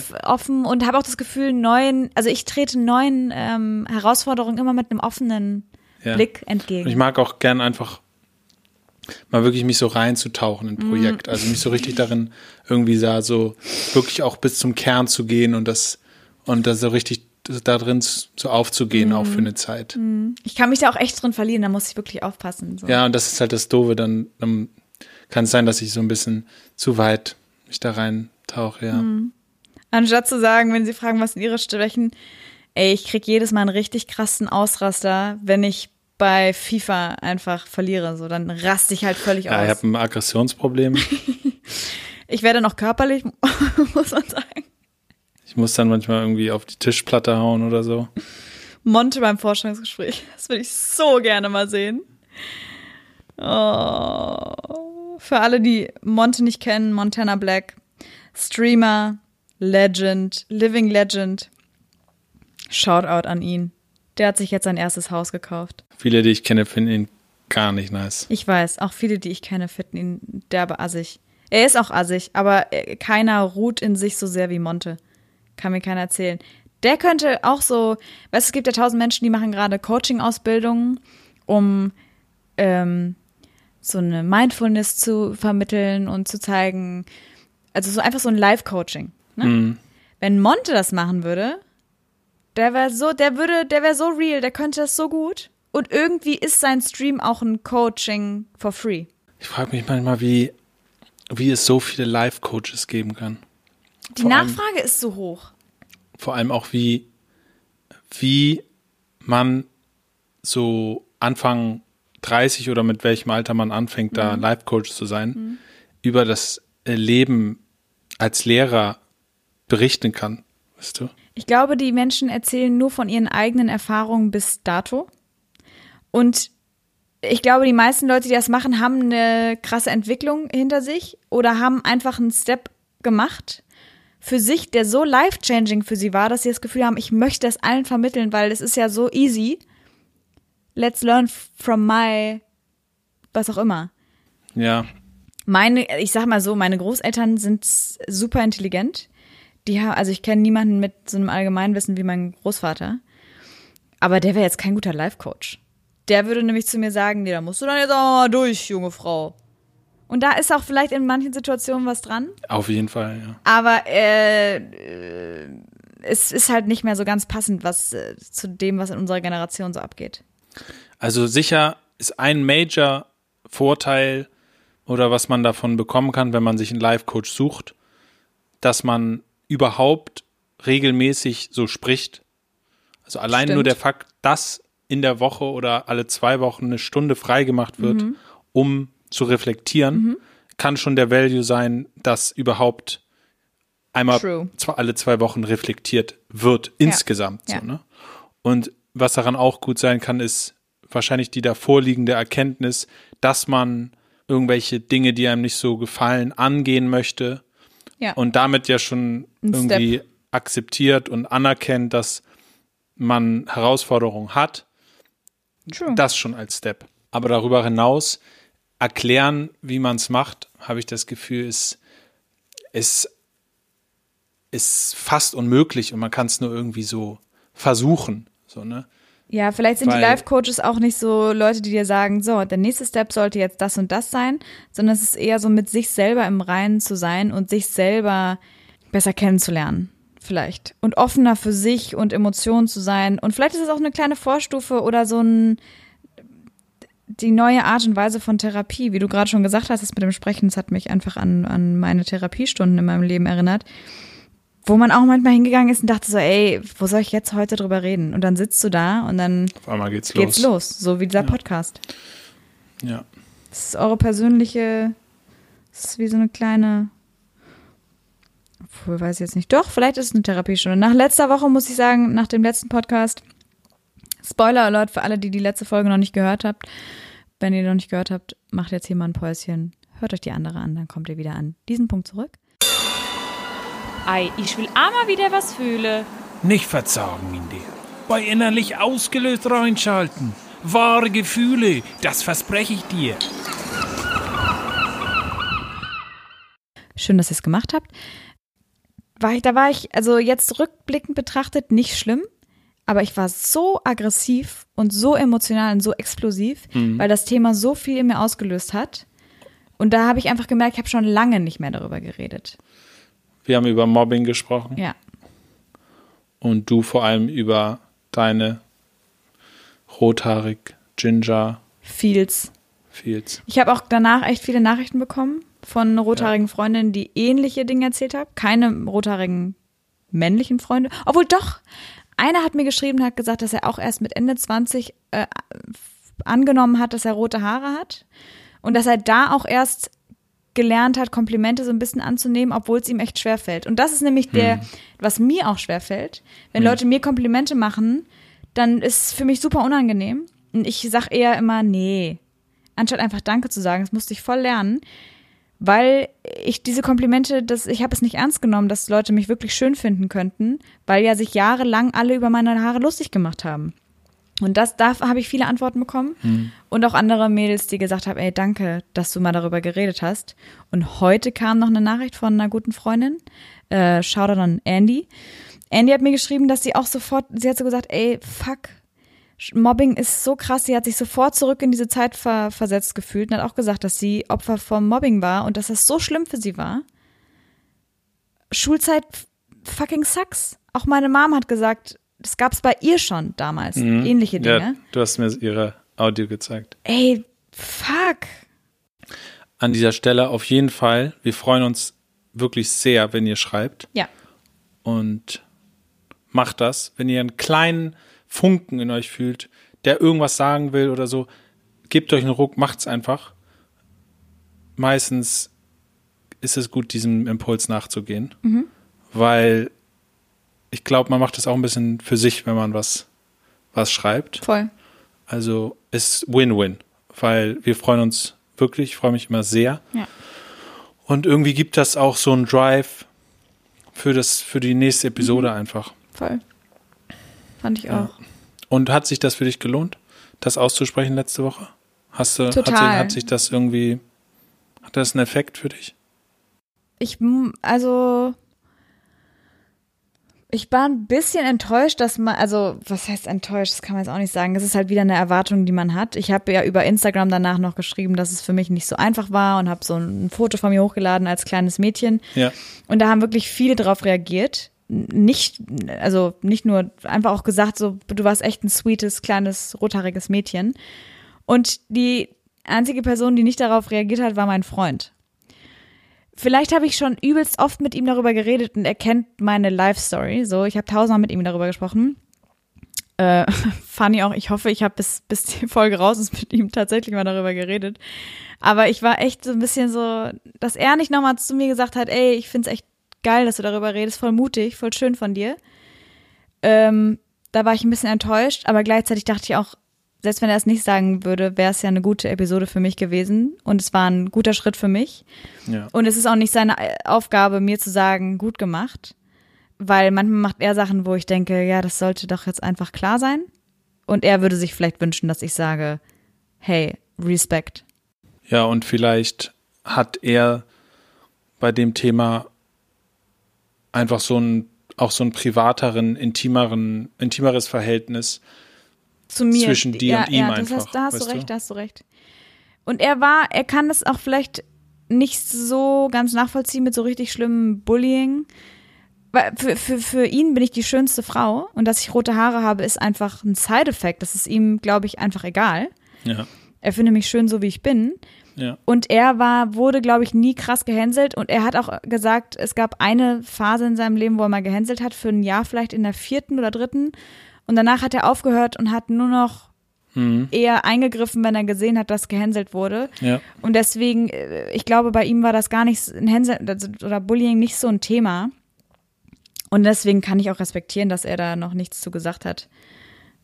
sozial. offen und habe auch das Gefühl, neuen, also ich trete neuen ähm, Herausforderungen immer mit einem offenen Ja. Blick Und ich entgegen. mag auch gern einfach mal wirklich mich so reinzutauchen in ein Mhm. Projekt. Also mich so richtig darin irgendwie da so wirklich auch bis zum Kern zu gehen und das und da so richtig da drin so aufzugehen, auch Mhm. für eine Zeit. Ich kann mich da auch echt drin verlieren, da muss ich wirklich aufpassen. So. Ja, und das ist halt das Doofe, dann, dann kann es sein, dass ich so ein bisschen zu weit mich da reintauche, ja. Mhm. Anstatt zu sagen, wenn sie fragen, was sind ihre Schwächen, ey, ich krieg jedes Mal einen richtig krassen Ausraster, wenn ich bei FIFA einfach verliere. So, dann raste ich halt völlig Ja, ich aus. habe ein Aggressionsproblem. Ich werde noch körperlich, muss man sagen. Muss dann manchmal irgendwie auf die Tischplatte hauen oder so. Monte beim Vorstellungsgespräch. Das würde ich so gerne mal sehen. Oh. Für alle, die Monte nicht kennen, Montana Black, Streamer, Legend, Living Legend. Shoutout an ihn. Der hat sich jetzt sein erstes Haus gekauft. Viele, die ich kenne, finden ihn gar nicht nice. Ich weiß, auch viele, die ich kenne, finden ihn derbe assig. Er ist auch assig, aber äh, keiner ruht in sich so sehr wie Monte. Kann mir keiner erzählen. Der könnte auch so, weißt du, es gibt ja tausend Menschen, die machen gerade Coaching-Ausbildungen, um ähm, so eine Mindfulness zu vermitteln und zu zeigen, also so einfach so ein Live-Coaching. Ne? Mhm. Wenn Monte das machen würde, der wäre so, der würde, der wäre so real, der könnte das so gut. Und irgendwie ist sein Stream auch ein Coaching for free. Ich frage mich manchmal, wie, wie es so viele Live-Coaches geben kann. Die Vor allem- Nachfrage ist so hoch. Vor allem auch, wie, wie man so Anfang 30 oder mit welchem Alter man anfängt, da Life-Coach zu sein, über das Leben als Lehrer berichten kann. Weißt du? Ich glaube, die Menschen erzählen nur von ihren eigenen Erfahrungen bis dato. Und ich glaube, die meisten Leute, die das machen, haben eine krasse Entwicklung hinter sich oder haben einfach einen Step gemacht für sich, der so life-changing für sie war, dass sie das Gefühl haben, ich möchte das allen vermitteln, weil es ist ja so easy. Let's learn from my, was auch immer. Ja. Meine, ich sag mal so, meine Großeltern sind super intelligent. Die haben, also ich kenne niemanden mit so einem Allgemeinwissen wie mein Großvater. Aber der wäre jetzt kein guter Life-Coach. Der würde nämlich zu mir sagen, nee, da musst du dann jetzt auch mal durch, junge Frau. Und da ist auch vielleicht in manchen Situationen was dran. Auf jeden Fall, ja. Aber äh, es ist halt nicht mehr so ganz passend, was äh, zu dem, was in unserer Generation so abgeht. Also sicher ist ein Major Vorteil oder was man davon bekommen kann, wenn man sich einen Life-Coach sucht, dass man überhaupt regelmäßig so spricht. Also allein Stimmt. nur der Fakt, dass in der Woche oder alle zwei Wochen eine Stunde freigemacht wird, um zu reflektieren, kann schon der Value sein, dass überhaupt einmal zwar alle zwei Wochen reflektiert wird, insgesamt. Ja. So, ne? Und was daran auch gut sein kann, ist wahrscheinlich die davorliegende Erkenntnis, dass man irgendwelche Dinge, die einem nicht so gefallen, angehen möchte Ja. und damit ja schon Ein irgendwie akzeptiert und anerkennt, dass man Herausforderungen hat, True. das schon als Step. Aber darüber hinaus erklären, wie man es macht, habe ich das Gefühl, ist, ist, ist fast unmöglich und man kann es nur irgendwie so versuchen. So, ne? Ja, vielleicht sind die Weil- Life-Coaches auch nicht so Leute, die dir sagen, so, der nächste Step sollte jetzt das und das sein, sondern es ist eher so mit sich selber im Reinen zu sein und sich selber besser kennenzulernen. Vielleicht. Und offener für sich und Emotionen zu sein. Und vielleicht ist es auch eine kleine Vorstufe oder so ein, die neue Art und Weise von Therapie. Wie du gerade schon gesagt hast, das mit dem Sprechen, das hat mich einfach an, an meine Therapiestunden in meinem Leben erinnert. Wo man auch manchmal hingegangen ist und dachte so, ey, wo soll ich jetzt heute drüber reden? Und dann sitzt du da und dann Auf einmal geht's los. geht's los, so wie dieser Podcast. Ja. Das ist eure persönliche, das ist wie so eine kleine, obwohl, weiß ich jetzt nicht. Doch, vielleicht ist es eine Therapiestunde. Nach letzter Woche muss ich sagen, nach dem letzten Podcast, Spoiler Alert für alle, die die letzte Folge noch nicht gehört habt. Wenn ihr noch nicht gehört habt, macht jetzt hier mal ein Päuschen. Hört euch die andere an, dann kommt ihr wieder an diesen Punkt zurück. Ei, ich will auch mal wieder was fühlen. Nicht verzagen in dir. Bei innerlich ausgelöst reinschalten. Wahre Gefühle, das verspreche ich dir. Schön, dass ihr es gemacht habt. War ich, da war ich, also jetzt rückblickend betrachtet, nicht schlimm, aber ich war so aggressiv und so emotional und so explosiv, weil das Thema so viel in mir ausgelöst hat. Und da habe ich einfach gemerkt, ich habe schon lange nicht mehr darüber geredet. Wir haben über Mobbing gesprochen Ja. und du vor allem über deine rothaarig Ginger Feels. Fields. Ich habe auch danach echt viele Nachrichten bekommen von rothaarigen Freundinnen, die ähnliche Dinge erzählt haben. Keine rothaarigen männlichen Freunde. Obwohl doch, einer hat mir geschrieben, hat gesagt, dass er auch erst mit Ende 20 äh, angenommen hat, dass er rote Haare hat. Und dass er da auch erst gelernt hat, Komplimente so ein bisschen anzunehmen, obwohl es ihm echt schwer fällt. Und das ist nämlich der, was mir auch schwer fällt. Wenn Leute mir Komplimente machen, dann ist es für mich super unangenehm. Und ich sag eher immer, nee, anstatt einfach Danke zu sagen. Das musste ich voll lernen, weil ich diese Komplimente, das, ich habe es nicht ernst genommen, dass Leute mich wirklich schön finden könnten, weil ja sich jahrelang alle über meine Haare lustig gemacht haben. Und das, da habe ich viele Antworten bekommen und auch andere Mädels, die gesagt haben, ey, danke, dass du mal darüber geredet hast. Und heute kam noch eine Nachricht von einer guten Freundin, äh, Shoutout an Andy. Andy hat mir geschrieben, dass sie auch sofort, sie hat so gesagt, ey, fuck, Mobbing ist so krass, sie hat sich sofort zurück in diese Zeit ver versetzt gefühlt und hat auch gesagt, dass sie Opfer vom Mobbing war und dass das so schlimm für sie war. Schulzeit fucking sucks. Auch meine Mom hat gesagt, das gab's bei ihr schon damals, ähnliche Dinge. Ja, du hast mir ihre Audio gezeigt. Ey, fuck. An dieser Stelle auf jeden Fall, wir freuen uns wirklich sehr, wenn ihr schreibt Ja, und macht das, wenn ihr einen kleinen Funken in euch fühlt, der irgendwas sagen will oder so, gebt euch einen Ruck, macht's einfach. Meistens ist es gut, diesem Impuls nachzugehen, weil ich glaube, man macht das auch ein bisschen für sich, wenn man was, was schreibt. voll. Also ist Win-Win, weil wir freuen uns wirklich, ich freue mich immer sehr. Ja. Und irgendwie gibt das auch so einen Drive für das, für die nächste Episode einfach. Voll. Fand ich auch. Und hat sich das für dich gelohnt, das auszusprechen letzte Woche? Hast du, hat, Total. sich, hat sich das irgendwie, hat das einen Effekt für dich? Ich, also, ich war ein bisschen enttäuscht, dass man, also, was heißt enttäuscht, das kann man jetzt auch nicht sagen. Es ist halt wieder eine Erwartung, die man hat. Ich habe ja über Instagram danach noch geschrieben, dass es für mich nicht so einfach war und habe so ein Foto von mir hochgeladen als kleines Mädchen. Ja. Und da haben wirklich viele drauf reagiert. Nicht, also nicht nur einfach auch gesagt, so, du warst echt ein sweetes, kleines, rothaariges Mädchen. Und die einzige Person, die nicht darauf reagiert hat, war mein Freund. Vielleicht habe ich schon übelst oft mit ihm darüber geredet und er kennt meine Life-Story. So, ich habe tausendmal mit ihm darüber gesprochen. Äh, funny auch, ich hoffe, ich habe bis, bis die Folge raus ist mit ihm tatsächlich mal darüber geredet. Aber ich war echt so ein bisschen so, dass er nicht nochmal zu mir gesagt hat, ey, ich find's echt geil, dass du darüber redest, voll mutig, voll schön von dir. Ähm, da war ich ein bisschen enttäuscht, aber gleichzeitig dachte ich auch, selbst wenn er es nicht sagen würde, wäre es ja eine gute Episode für mich gewesen und es war ein guter Schritt für mich. Ja. Und es ist auch nicht seine Aufgabe, mir zu sagen, gut gemacht, weil manchmal macht er Sachen, wo ich denke, ja, das sollte doch jetzt einfach klar sein. Und er würde sich vielleicht wünschen, dass ich sage, hey, Respekt. Ja, und vielleicht hat er bei dem Thema einfach so ein, auch so ein privateren, intimeren, intimeres Verhältnis. zu mir. Zwischen dir ja, und ihm ja, das einfach, Hast, da hast du du? recht, da hast du recht. Und er war, er kann das auch vielleicht nicht so ganz nachvollziehen mit so richtig schlimmem Bullying. Weil für, für, für ihn bin ich die schönste Frau und dass ich rote Haare habe, ist einfach ein Side-Effekt. Das ist ihm, glaube ich, einfach egal. Ja, Er findet mich schön, so wie ich bin. Ja, Und er war, wurde, glaube ich, nie krass gehänselt. Und er hat auch gesagt, es gab eine Phase in seinem Leben, wo er mal gehänselt hat, für ein Jahr vielleicht in der vierten oder dritten. Und danach hat er aufgehört und hat nur noch eher eingegriffen, wenn er gesehen hat, dass gehänselt wurde. ja. Und deswegen, äh, ich glaube, bei ihm war das gar nicht ein Hänsel oder Bullying nicht so ein Thema. Und deswegen kann ich auch respektieren, dass er da noch nichts zu gesagt hat.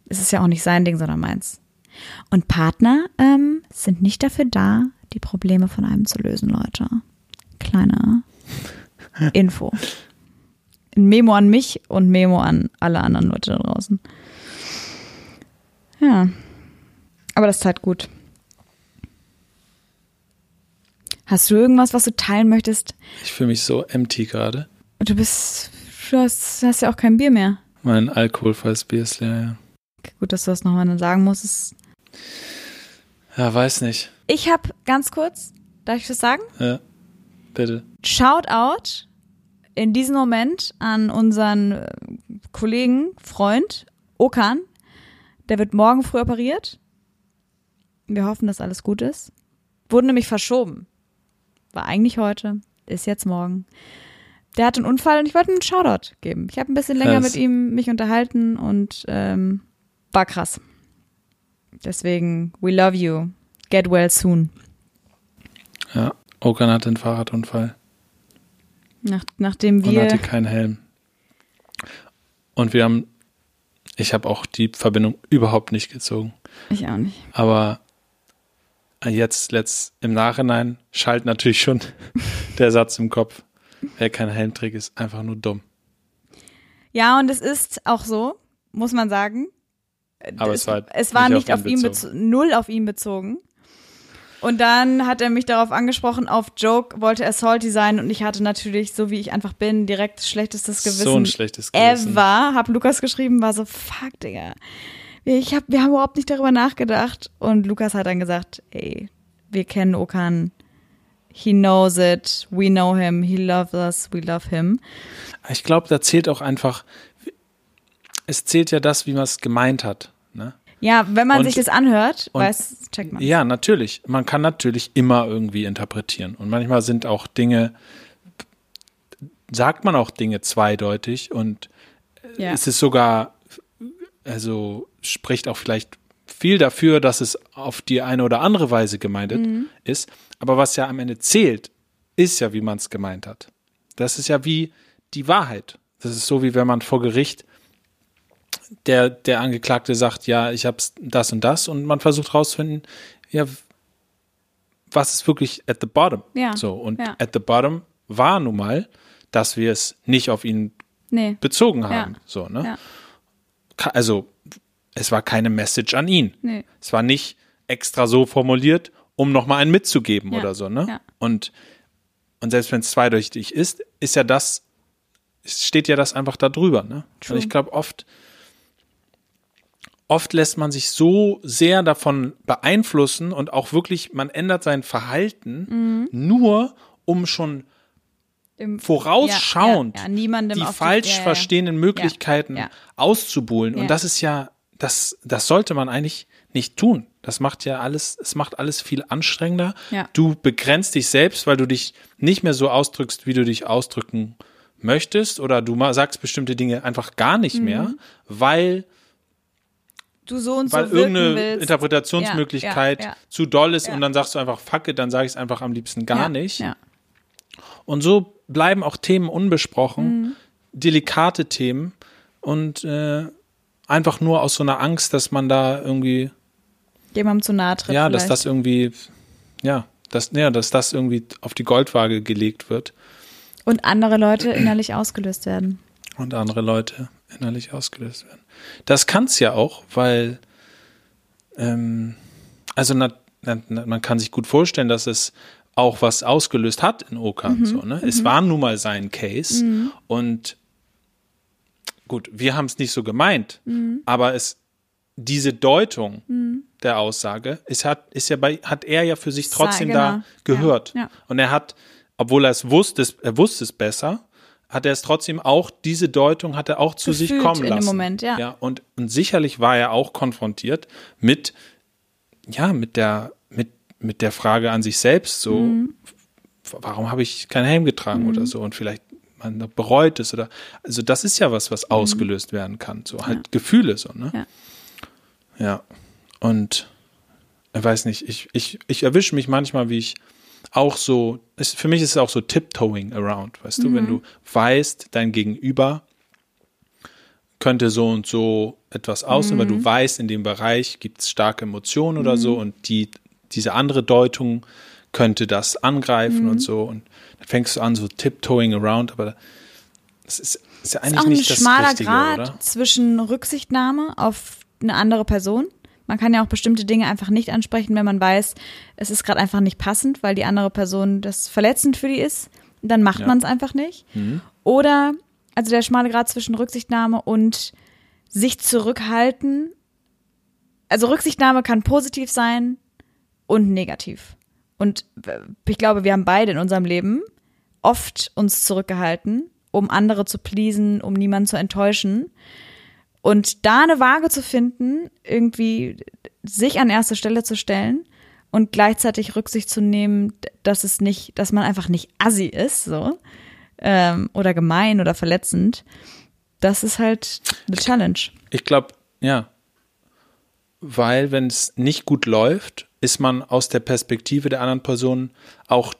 Es ist ja auch nicht sein Ding, sondern meins. Und Partner ähm, sind nicht dafür da, die Probleme von einem zu lösen, Leute. Kleine Info. Ein Memo an mich und Memo an alle anderen Leute da draußen. Ja. Aber das tat gut. Hast du irgendwas, was du teilen möchtest? Ich fühle mich so empty gerade. Du bist, du hast, hast ja auch kein Bier mehr. Mein alkoholfreies Bier ist leer, ja. Gut, dass du das nochmal sagen musst. Ja, weiß nicht. Ich habe ganz kurz, darf ich das sagen? Ja, bitte. Shout out in diesem Moment an unseren äh, Kollegen, Freund Okan. Der wird morgen früh operiert. Wir hoffen, dass alles gut ist. Wurde nämlich verschoben. War eigentlich heute, ist jetzt morgen. Der hat einen Unfall und ich wollte einen Shoutout geben. Ich habe ein bisschen länger Krass. mit ihm mich unterhalten und ähm, war krass. Deswegen, we love you. Get well soon. Ja, Okan hatte einen Fahrradunfall Nach, nachdem und wir. hatte keinen Helm. Und wir haben, ich habe auch die Verbindung überhaupt nicht gezogen. Ich auch nicht. Aber jetzt, letzt, im Nachhinein schallt natürlich schon der Satz im Kopf. Wer keinen Helm trägt, ist einfach nur dumm. Ja, und es ist auch so, muss man sagen. Aber es war es war nicht nicht auf auf ihn bezogen. bezogen, null auf ihn bezogen. Und dann hat er mich darauf angesprochen, auf Joke wollte er salty sein und ich hatte natürlich, so wie ich einfach bin, direkt schlechtes Gewissen. So ein schlechtes Gewissen. Ever, hab Lukas geschrieben, war so, fuck, Digga. Ich hab, wir haben überhaupt nicht darüber nachgedacht. Und Lukas hat dann gesagt, ey, wir kennen Okan. He knows it. We know him. He loves us. We love him. Ich glaube, da zählt auch einfach, es zählt ja das, wie man es gemeint hat. Ne? Ja, wenn man Und- sich das anhört, und- weiß, checkt man. Ja, natürlich. Man kann natürlich immer irgendwie interpretieren. Und manchmal sind auch Dinge, sagt man auch Dinge zweideutig und Ja. es ist sogar, also spricht auch vielleicht viel dafür, dass es auf die eine oder andere Weise gemeint Mhm. ist. Aber was ja am Ende zählt, ist ja, wie man es gemeint hat. Das ist ja wie die Wahrheit. Das ist so, wie wenn man vor Gericht der, der Angeklagte sagt, ja, ich habe das und das und man versucht rauszufinden, ja, was ist wirklich at the bottom? Ja, So, und ja. at the bottom war nun mal, dass wir es nicht auf ihn Nee. bezogen haben. So, ne? Ja. Also, es war keine Message an ihn. Nee. Es war nicht extra so formuliert, um nochmal einen mitzugeben Ja, oder so, ne? ja. Und, und selbst wenn es zweideutig ist, ist ja das, steht ja das einfach da drüber, ne? True. Und ich glaube, oft, oft lässt man sich so sehr davon beeinflussen und auch wirklich, man ändert sein Verhalten Mhm. nur, um schon Im, vorausschauend ja, ja, ja, die falsch ja. verstehenden Möglichkeiten auszubuhlen. Und das ist ja, das, das sollte man eigentlich nicht tun. Das macht ja alles, es macht alles viel anstrengender. Ja. Du begrenzt dich selbst, weil du dich nicht mehr so ausdrückst, wie du dich ausdrücken möchtest, oder du sagst bestimmte Dinge einfach gar nicht Mhm. mehr, weil, Du so und weil so irgendeine willst. Interpretationsmöglichkeit Ja, ja, ja. zu doll ist und dann sagst du einfach, fuck it, dann sage ich es einfach am liebsten gar nicht. Und so bleiben auch Themen unbesprochen, Mhm. delikate Themen und äh, einfach nur aus so einer Angst, dass man da irgendwie, Jemandem zu nahe tritt. ja, dass vielleicht. das irgendwie, ja, dass, ja, dass das irgendwie auf die Goldwaage gelegt wird Und andere Leute innerlich ausgelöst werden. und andere Leute innerlich ausgelöst werden. Das kann es ja auch, weil, ähm, also na, na, na, man kann sich gut vorstellen, dass es auch was ausgelöst hat in Okan. so, ne? Es war nun mal sein Case und gut, wir haben es nicht so gemeint, aber es diese Deutung der Aussage ist, hat, ist ja bei, hat er ja für sich trotzdem genau. da gehört. Ja, ja. Und er hat, obwohl er es wusste, er wusste es besser, hat er es trotzdem auch, diese Deutung hat er auch zu sich kommen in dem lassen. Moment, ja. ja und, und sicherlich war er auch konfrontiert mit, ja, mit der, mit, mit der Frage an sich selbst, so, Mhm. warum habe ich keinen Helm getragen oder so und vielleicht man bereut es oder, also das ist ja was, was ausgelöst werden kann, so halt Gefühle so, ne? Mhm. Ja. Ja. Und ich weiß nicht, ich, ich, ich erwische mich manchmal, wie ich auch so, es, für mich ist es auch so tiptoeing around, weißt du, wenn du weißt, dein Gegenüber könnte so und so etwas aussehen, weil du weißt, in dem Bereich gibt es starke Emotionen oder so und die, diese andere Deutung könnte das angreifen und so und dann fängst du an, so tiptoeing around, aber das ist, ist ja ist eigentlich auch ein nicht das schmaler Grad zwischen Rücksichtnahme auf eine andere Person, Man kann ja auch bestimmte Dinge einfach nicht ansprechen, wenn man weiß, es ist gerade einfach nicht passend, weil die andere Person das verletzend für die ist. Dann macht Ja. man es einfach nicht. Oder, also der schmale Grad zwischen Rücksichtnahme und sich zurückhalten. Also Rücksichtnahme kann positiv sein und negativ. Und äh, ich glaube, wir haben beide in unserem Leben oft uns zurückgehalten, um andere zu pleasen, um niemanden zu enttäuschen. Und da eine Waage zu finden, irgendwie sich an erste Stelle zu stellen und gleichzeitig Rücksicht zu nehmen, dass es nicht, dass man einfach nicht assi ist, so, ähm, oder gemein oder verletzend, das ist halt eine Challenge. Ich glaube, ja. Weil, wenn es nicht gut läuft, ist man aus der Perspektive der anderen Person auch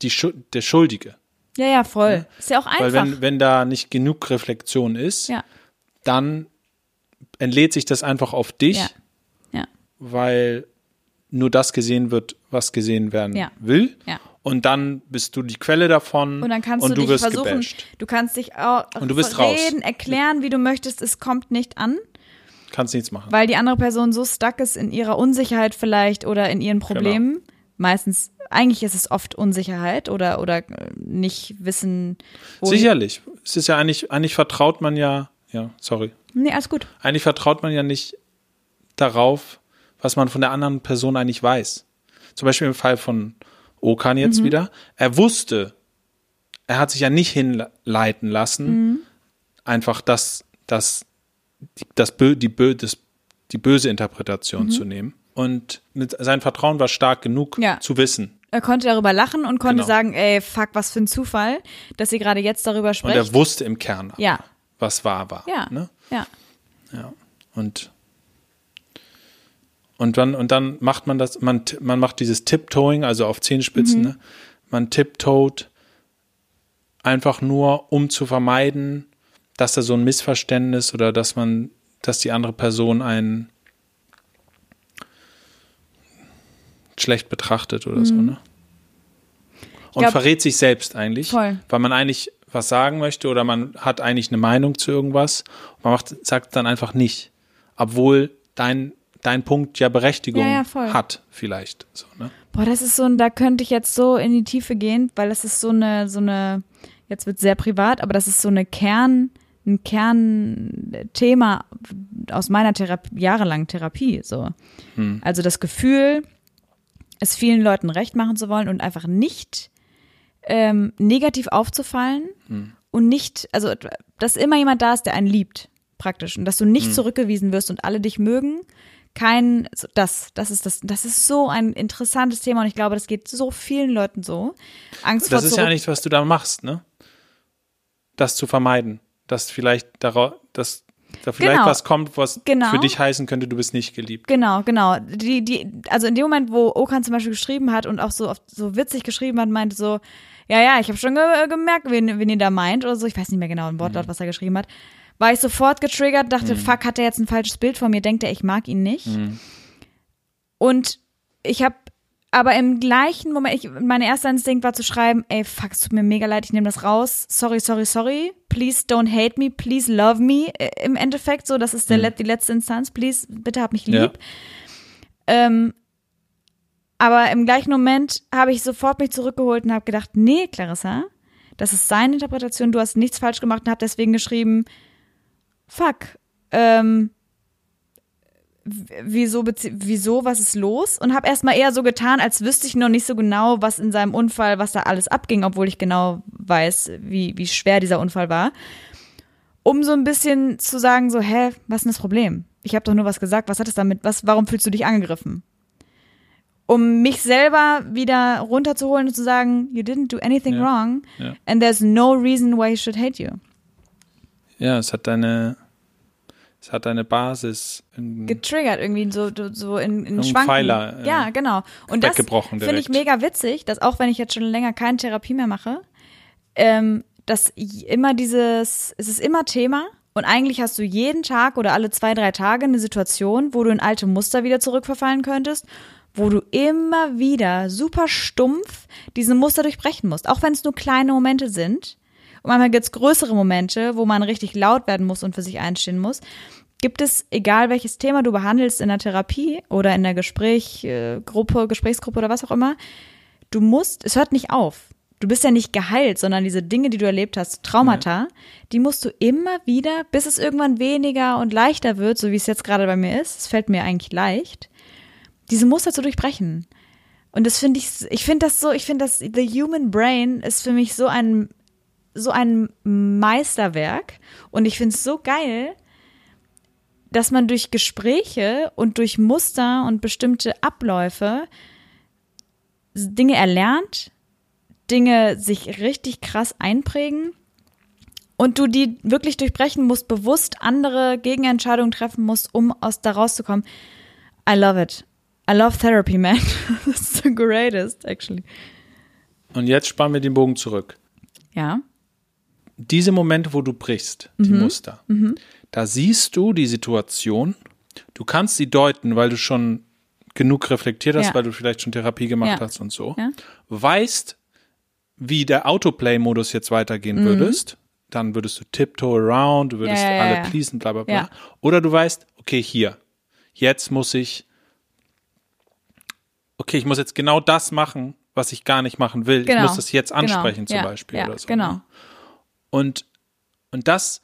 die Schu der Schuldige. Ja, ja, voll. Ist ja auch einfach. Weil wenn, wenn da nicht genug Reflexion ist, ja, dann entlädt sich das einfach auf dich, ja, ja, weil nur das gesehen wird, was gesehen werden Ja. will. Und dann bist du die Quelle davon Und dann kannst und du, du dich wirst versuchen, gebasht. du kannst dich auch Und du bist raus. reden, erklären, wie du möchtest, es kommt nicht an, Kannst nichts machen. weil die andere Person so stuck ist in ihrer Unsicherheit vielleicht oder in ihren Problemen. Genau. Meistens, eigentlich ist es oft Unsicherheit oder, oder äh, nicht wissen, Sicherlich. Es ist ja eigentlich, eigentlich vertraut man ja, ja, sorry. Nee, alles gut. Eigentlich vertraut man ja nicht darauf, was man von der anderen Person eigentlich weiß. Zum Beispiel im Fall von Okan jetzt Mhm. wieder. Er wusste, er hat sich ja nicht hinleiten lassen, Mhm. einfach das, das, die, das, Bö, die, Bö, das, die böse Interpretation Mhm. zu nehmen. Und mit, sein Vertrauen war stark genug Ja. zu wissen. Er konnte darüber lachen und konnte Genau. sagen, ey, fuck, was für ein Zufall, dass ihr gerade jetzt darüber Und sprecht. er wusste im Kern, ja, was wahr war. ja, Ne? Ja. Ja. Und und dann und dann macht man das, man man macht dieses Tiptoeing, also auf Zehenspitzen, Mhm. ne? Man tiptoed einfach nur, um zu vermeiden, dass da so ein Missverständnis oder dass man, dass die andere Person einen schlecht betrachtet oder so, ne? Und Mhm. glaub- verrät sich selbst eigentlich, Voll. weil man eigentlich was sagen möchte oder man hat eigentlich eine Meinung zu irgendwas. Und man macht, sagt dann einfach nicht, obwohl dein dein Punkt ja Berechtigung Ja, ja, hat, vielleicht. So, ne? Boah, das ist so ein, da könnte ich jetzt so in die Tiefe gehen, weil das ist so eine, so eine, jetzt wird sehr privat, aber das ist so eine Kern, ein Kernthema aus meiner Therapie, jahrelangen Therapie, so. Also das Gefühl, es vielen Leuten recht machen zu wollen und einfach nicht ähm, negativ aufzufallen und nicht, also dass immer jemand da ist, der einen liebt, praktisch. Und dass du nicht zurückgewiesen wirst und alle dich mögen. Kein, das, das ist das, das ist so ein interessantes Thema und ich glaube, das geht so vielen Leuten so. Angst Das vor ist ja nicht, was du da machst, ne? Das zu vermeiden. Dass vielleicht daraus, dass da vielleicht Genau. was kommt, was Genau. für dich heißen könnte, du bist nicht geliebt. Genau, genau. Die, die, also in dem Moment, wo Okan zum Beispiel geschrieben hat und auch so oft so witzig geschrieben hat, meinte so, ja, ja, ich habe schon ge gemerkt, wen, wen ihr da meint oder so. Ich weiß nicht mehr genau ein Mhm. Wortlaut, was er geschrieben hat. War ich sofort getriggert, dachte, fuck, hat er jetzt ein falsches Bild von mir, denkt er, ich mag ihn nicht. Mhm. Und ich habe aber im gleichen Moment, ich, mein erster Instinkt war zu schreiben, ey, fuck, es tut mir mega leid, ich nehme das raus. Sorry, sorry, sorry. Please don't hate me, please love me. Äh, Im Endeffekt so, das ist der, let- die letzte Instanz. Please, bitte hab mich lieb. Ja. Ähm, aber im gleichen Moment habe ich sofort mich zurückgeholt und habe gedacht, nee, Clarissa, das ist seine Interpretation, du hast nichts falsch gemacht und habe deswegen geschrieben, fuck, ähm, wieso, wieso, was ist los? Und habe erstmal eher so getan, als wüsste ich noch nicht so genau, was in seinem Unfall, was da alles abging, obwohl ich genau weiß, wie, wie schwer dieser Unfall war. Um so ein bisschen zu sagen, so, hä, was ist denn das Problem? Ich habe doch nur was gesagt, was hat es damit, was, warum fühlst du dich angegriffen? Um mich selber wieder runterzuholen und zu sagen, you didn't do anything Ja. wrong Ja. and there's no reason why he should hate you. Ja, es hat deine, es hat deine Basis. in- getriggert irgendwie so so in, in Schwanken. Pfeiler, äh, ja, genau. Und das finde ich mega witzig, dass auch wenn ich jetzt schon länger keine Therapie mehr mache, ähm, dass immer dieses, es ist immer Thema und eigentlich hast du jeden Tag oder alle zwei, drei Tage eine Situation, wo du in alte Muster wieder zurückverfallen könntest, wo du immer wieder super stumpf diese Muster durchbrechen musst, auch wenn es nur kleine Momente sind. Und manchmal gibt es größere Momente, wo man richtig laut werden muss und für sich einstehen muss. gibt es, egal welches Thema du behandelst in der Therapie oder in der Gesprächgruppe, Gesprächsgruppe oder was auch immer, du musst, es hört nicht auf. Du bist ja nicht geheilt, sondern diese Dinge, die du erlebt hast, Traumata, die musst du immer wieder, bis es irgendwann weniger und leichter wird, so wie es jetzt gerade bei mir ist, es fällt mir eigentlich leicht, diese Muster zu durchbrechen. Und das finde ich, ich finde das so, ich finde das, The Human Brain ist für mich so ein, so ein Meisterwerk. Und ich finde es so geil, dass man durch Gespräche und durch Muster und bestimmte Abläufe Dinge erlernt, Dinge sich richtig krass einprägen und du die wirklich durchbrechen musst, bewusst andere Gegenentscheidungen treffen musst, um aus da rauszukommen. I love it. I love therapy, man. It's the greatest, actually. Und jetzt spannen wir den Bogen zurück. Ja. Diese Momente, wo du brichst, die Mhm. Muster, da siehst du die Situation, du kannst sie deuten, weil du schon genug reflektiert hast, Ja. weil du vielleicht schon Therapie gemacht Ja. hast und so. Ja. Weißt, wie der Autoplay-Modus jetzt weitergehen würdest, dann würdest du tiptoe around, du würdest Mhm. Alle pleasen, bla bla bla. Oder du weißt, okay, hier, jetzt muss ich, okay, ich muss jetzt genau das machen, was ich gar nicht machen will. Genau. Ich muss das jetzt Genau. ansprechen zum ja. Beispiel ja, oder so. Genau. ne? Und, und das,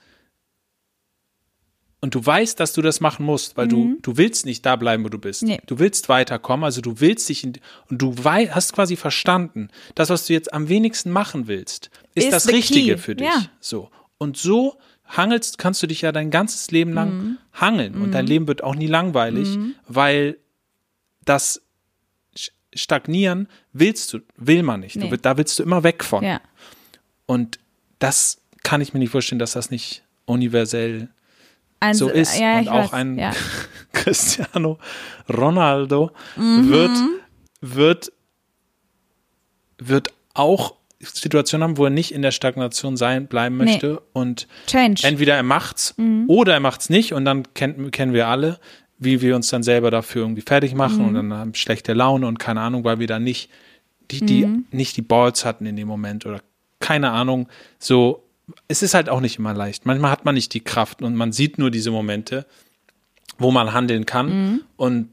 und du weißt, dass du das machen musst, weil du, du willst nicht da bleiben, wo du bist. Mhm. Nee. Du willst weiterkommen, also du willst dich in, und du wei hast quasi verstanden, das, was du jetzt am wenigsten machen willst, ist, Ist das Richtige key. für dich. Ja. So. Und so hangelst, kannst du dich ja dein ganzes Leben lang Mhm. hangeln und dein Leben wird auch nie langweilig, weil das Stagnieren willst du, will man nicht. Du, Nee. will- da willst du immer weg von. Ja. Und das kann ich mir nicht vorstellen, dass das nicht universell Ein, so ist. ja, und auch weiß. ein Ja. Cristiano Ronaldo Mhm. wird, wird, wird auch Situationen haben, wo er nicht in der Stagnation sein bleiben Nee. möchte und Change. entweder er macht's Mhm. oder er macht's nicht und dann kennen, kennen wir alle, wie wir uns dann selber dafür irgendwie fertig machen Mhm. und dann haben schlechte Laune und keine Ahnung, weil wir dann nicht die, die Mhm. nicht die Balls hatten in dem Moment oder keine Ahnung, so es ist halt auch nicht immer leicht. Manchmal hat man nicht die Kraft und man sieht nur diese Momente, wo man handeln kann Mhm. und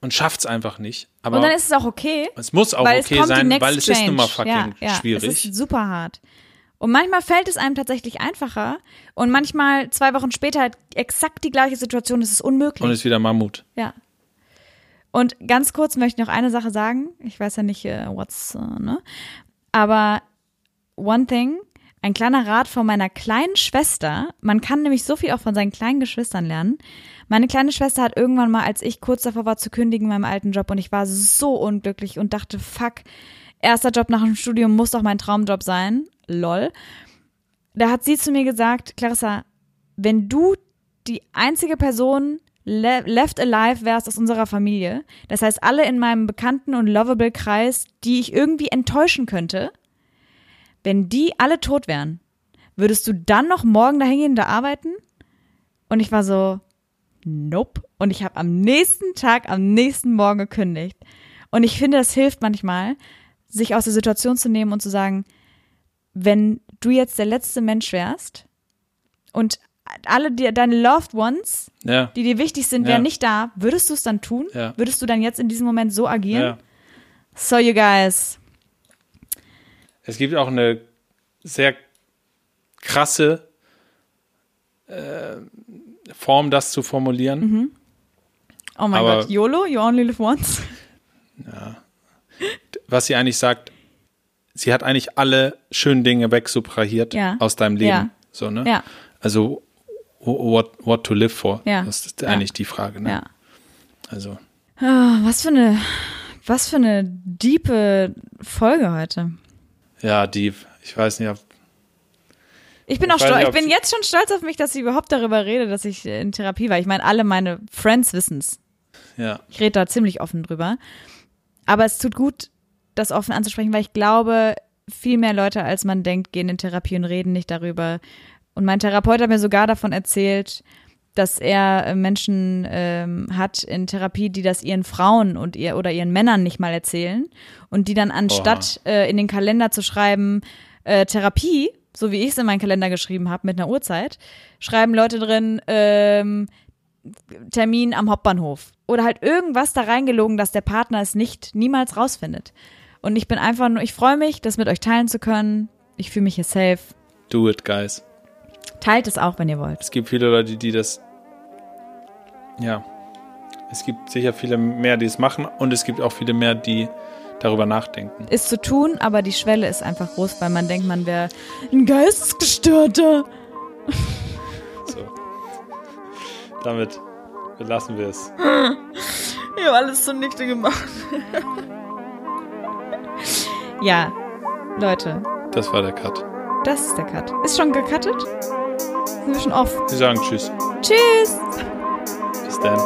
und schafft's einfach nicht. Aber und dann ist es auch okay. es muss auch okay es sein, weil es change. ist nun mal fucking ja, ja, schwierig. Es ist super hart. Und manchmal fällt es einem tatsächlich einfacher und manchmal zwei Wochen später halt exakt die gleiche Situation, es ist unmöglich. und ist wieder Mammut. Ja. Und ganz kurz möchte ich noch eine Sache sagen. Ich weiß ja nicht, äh, what's, äh, ne? Aber one thing, ein kleiner Rat von meiner kleinen Schwester. Man kann nämlich so viel auch von seinen kleinen Geschwistern lernen. Meine kleine Schwester hat irgendwann mal, als ich kurz davor war zu kündigen in meinem alten Job und ich war so unglücklich und dachte, fuck, erster Job nach dem Studium muss doch mein Traumjob sein. Lol. Da hat sie zu mir gesagt, Clarissa, wenn du die einzige Person le left alive wärst aus unserer Familie, das heißt alle in meinem bekannten und lovable Kreis, die ich irgendwie enttäuschen könnte, wenn die alle tot wären, würdest du dann noch morgen dahin gehen, da arbeiten? Und ich war so, nope. Und ich habe am nächsten Tag, am nächsten Morgen gekündigt. Und ich finde, das hilft manchmal, sich aus der Situation zu nehmen und zu sagen, wenn du jetzt der letzte Mensch wärst und alle die, deine Loved Ones, Ja. die dir wichtig sind, Ja. wären nicht da, würdest du es dann tun? Ja. Würdest du dann jetzt in diesem Moment so agieren? ja. So, you guys. Es gibt auch eine sehr krasse äh, Form, das zu formulieren. Oh mein Aber- Gott, YOLO, you only live once. Was sie eigentlich sagt, sie hat eigentlich alle schönen Dinge wegsubtrahiert Ja. aus deinem Leben. Ja. So, ne? Ja. Also, wh- what, what to live for? Ja. Das ist eigentlich die Frage. Ne? Ja. Also, Ah, was für eine, was für eine diepe Folge heute. ja, die, ich weiß nicht, ob Ich bin Ich auch stolz. nicht, Ich bin jetzt schon stolz auf mich, dass ich überhaupt darüber rede, dass ich in Therapie war. Ich meine, alle meine Friends wissen's. ja, Ich rede da ziemlich offen drüber. Aber es tut gut, das offen anzusprechen, weil ich glaube, viel mehr Leute, als man denkt, gehen in Therapie und reden nicht darüber. Und mein Therapeut hat mir sogar davon erzählt, dass er äh, Menschen ähm, hat in Therapie, die das ihren Frauen und ihr oder ihren Männern nicht mal erzählen und die dann anstatt äh, in den Kalender zu schreiben äh, Therapie, so wie ich es in meinen Kalender geschrieben habe mit einer Uhrzeit, schreiben Leute drin, ähm, Termin am Hauptbahnhof. Oder halt irgendwas da reingelogen, dass der Partner es nicht niemals rausfindet. Und ich bin einfach nur, ich freue mich, das mit euch teilen zu können. Ich fühle mich hier safe. Do it, guys. Teilt es auch, wenn ihr wollt. Es gibt viele Leute, die das. Ja. Es gibt sicher viele mehr, die es machen und es gibt auch viele mehr, die darüber nachdenken. Ist zu tun, aber die Schwelle ist einfach groß, weil man denkt, man wäre ein Geistesgestörter. So. Damit belassen wir es. Ich habe alles zunichte gemacht. ja, Leute, Das war der Cut. das ist der Cut. Ist schon gecuttet? Sind wir schon off? Sie sagen Tschüss. Tschüss! Bis dann.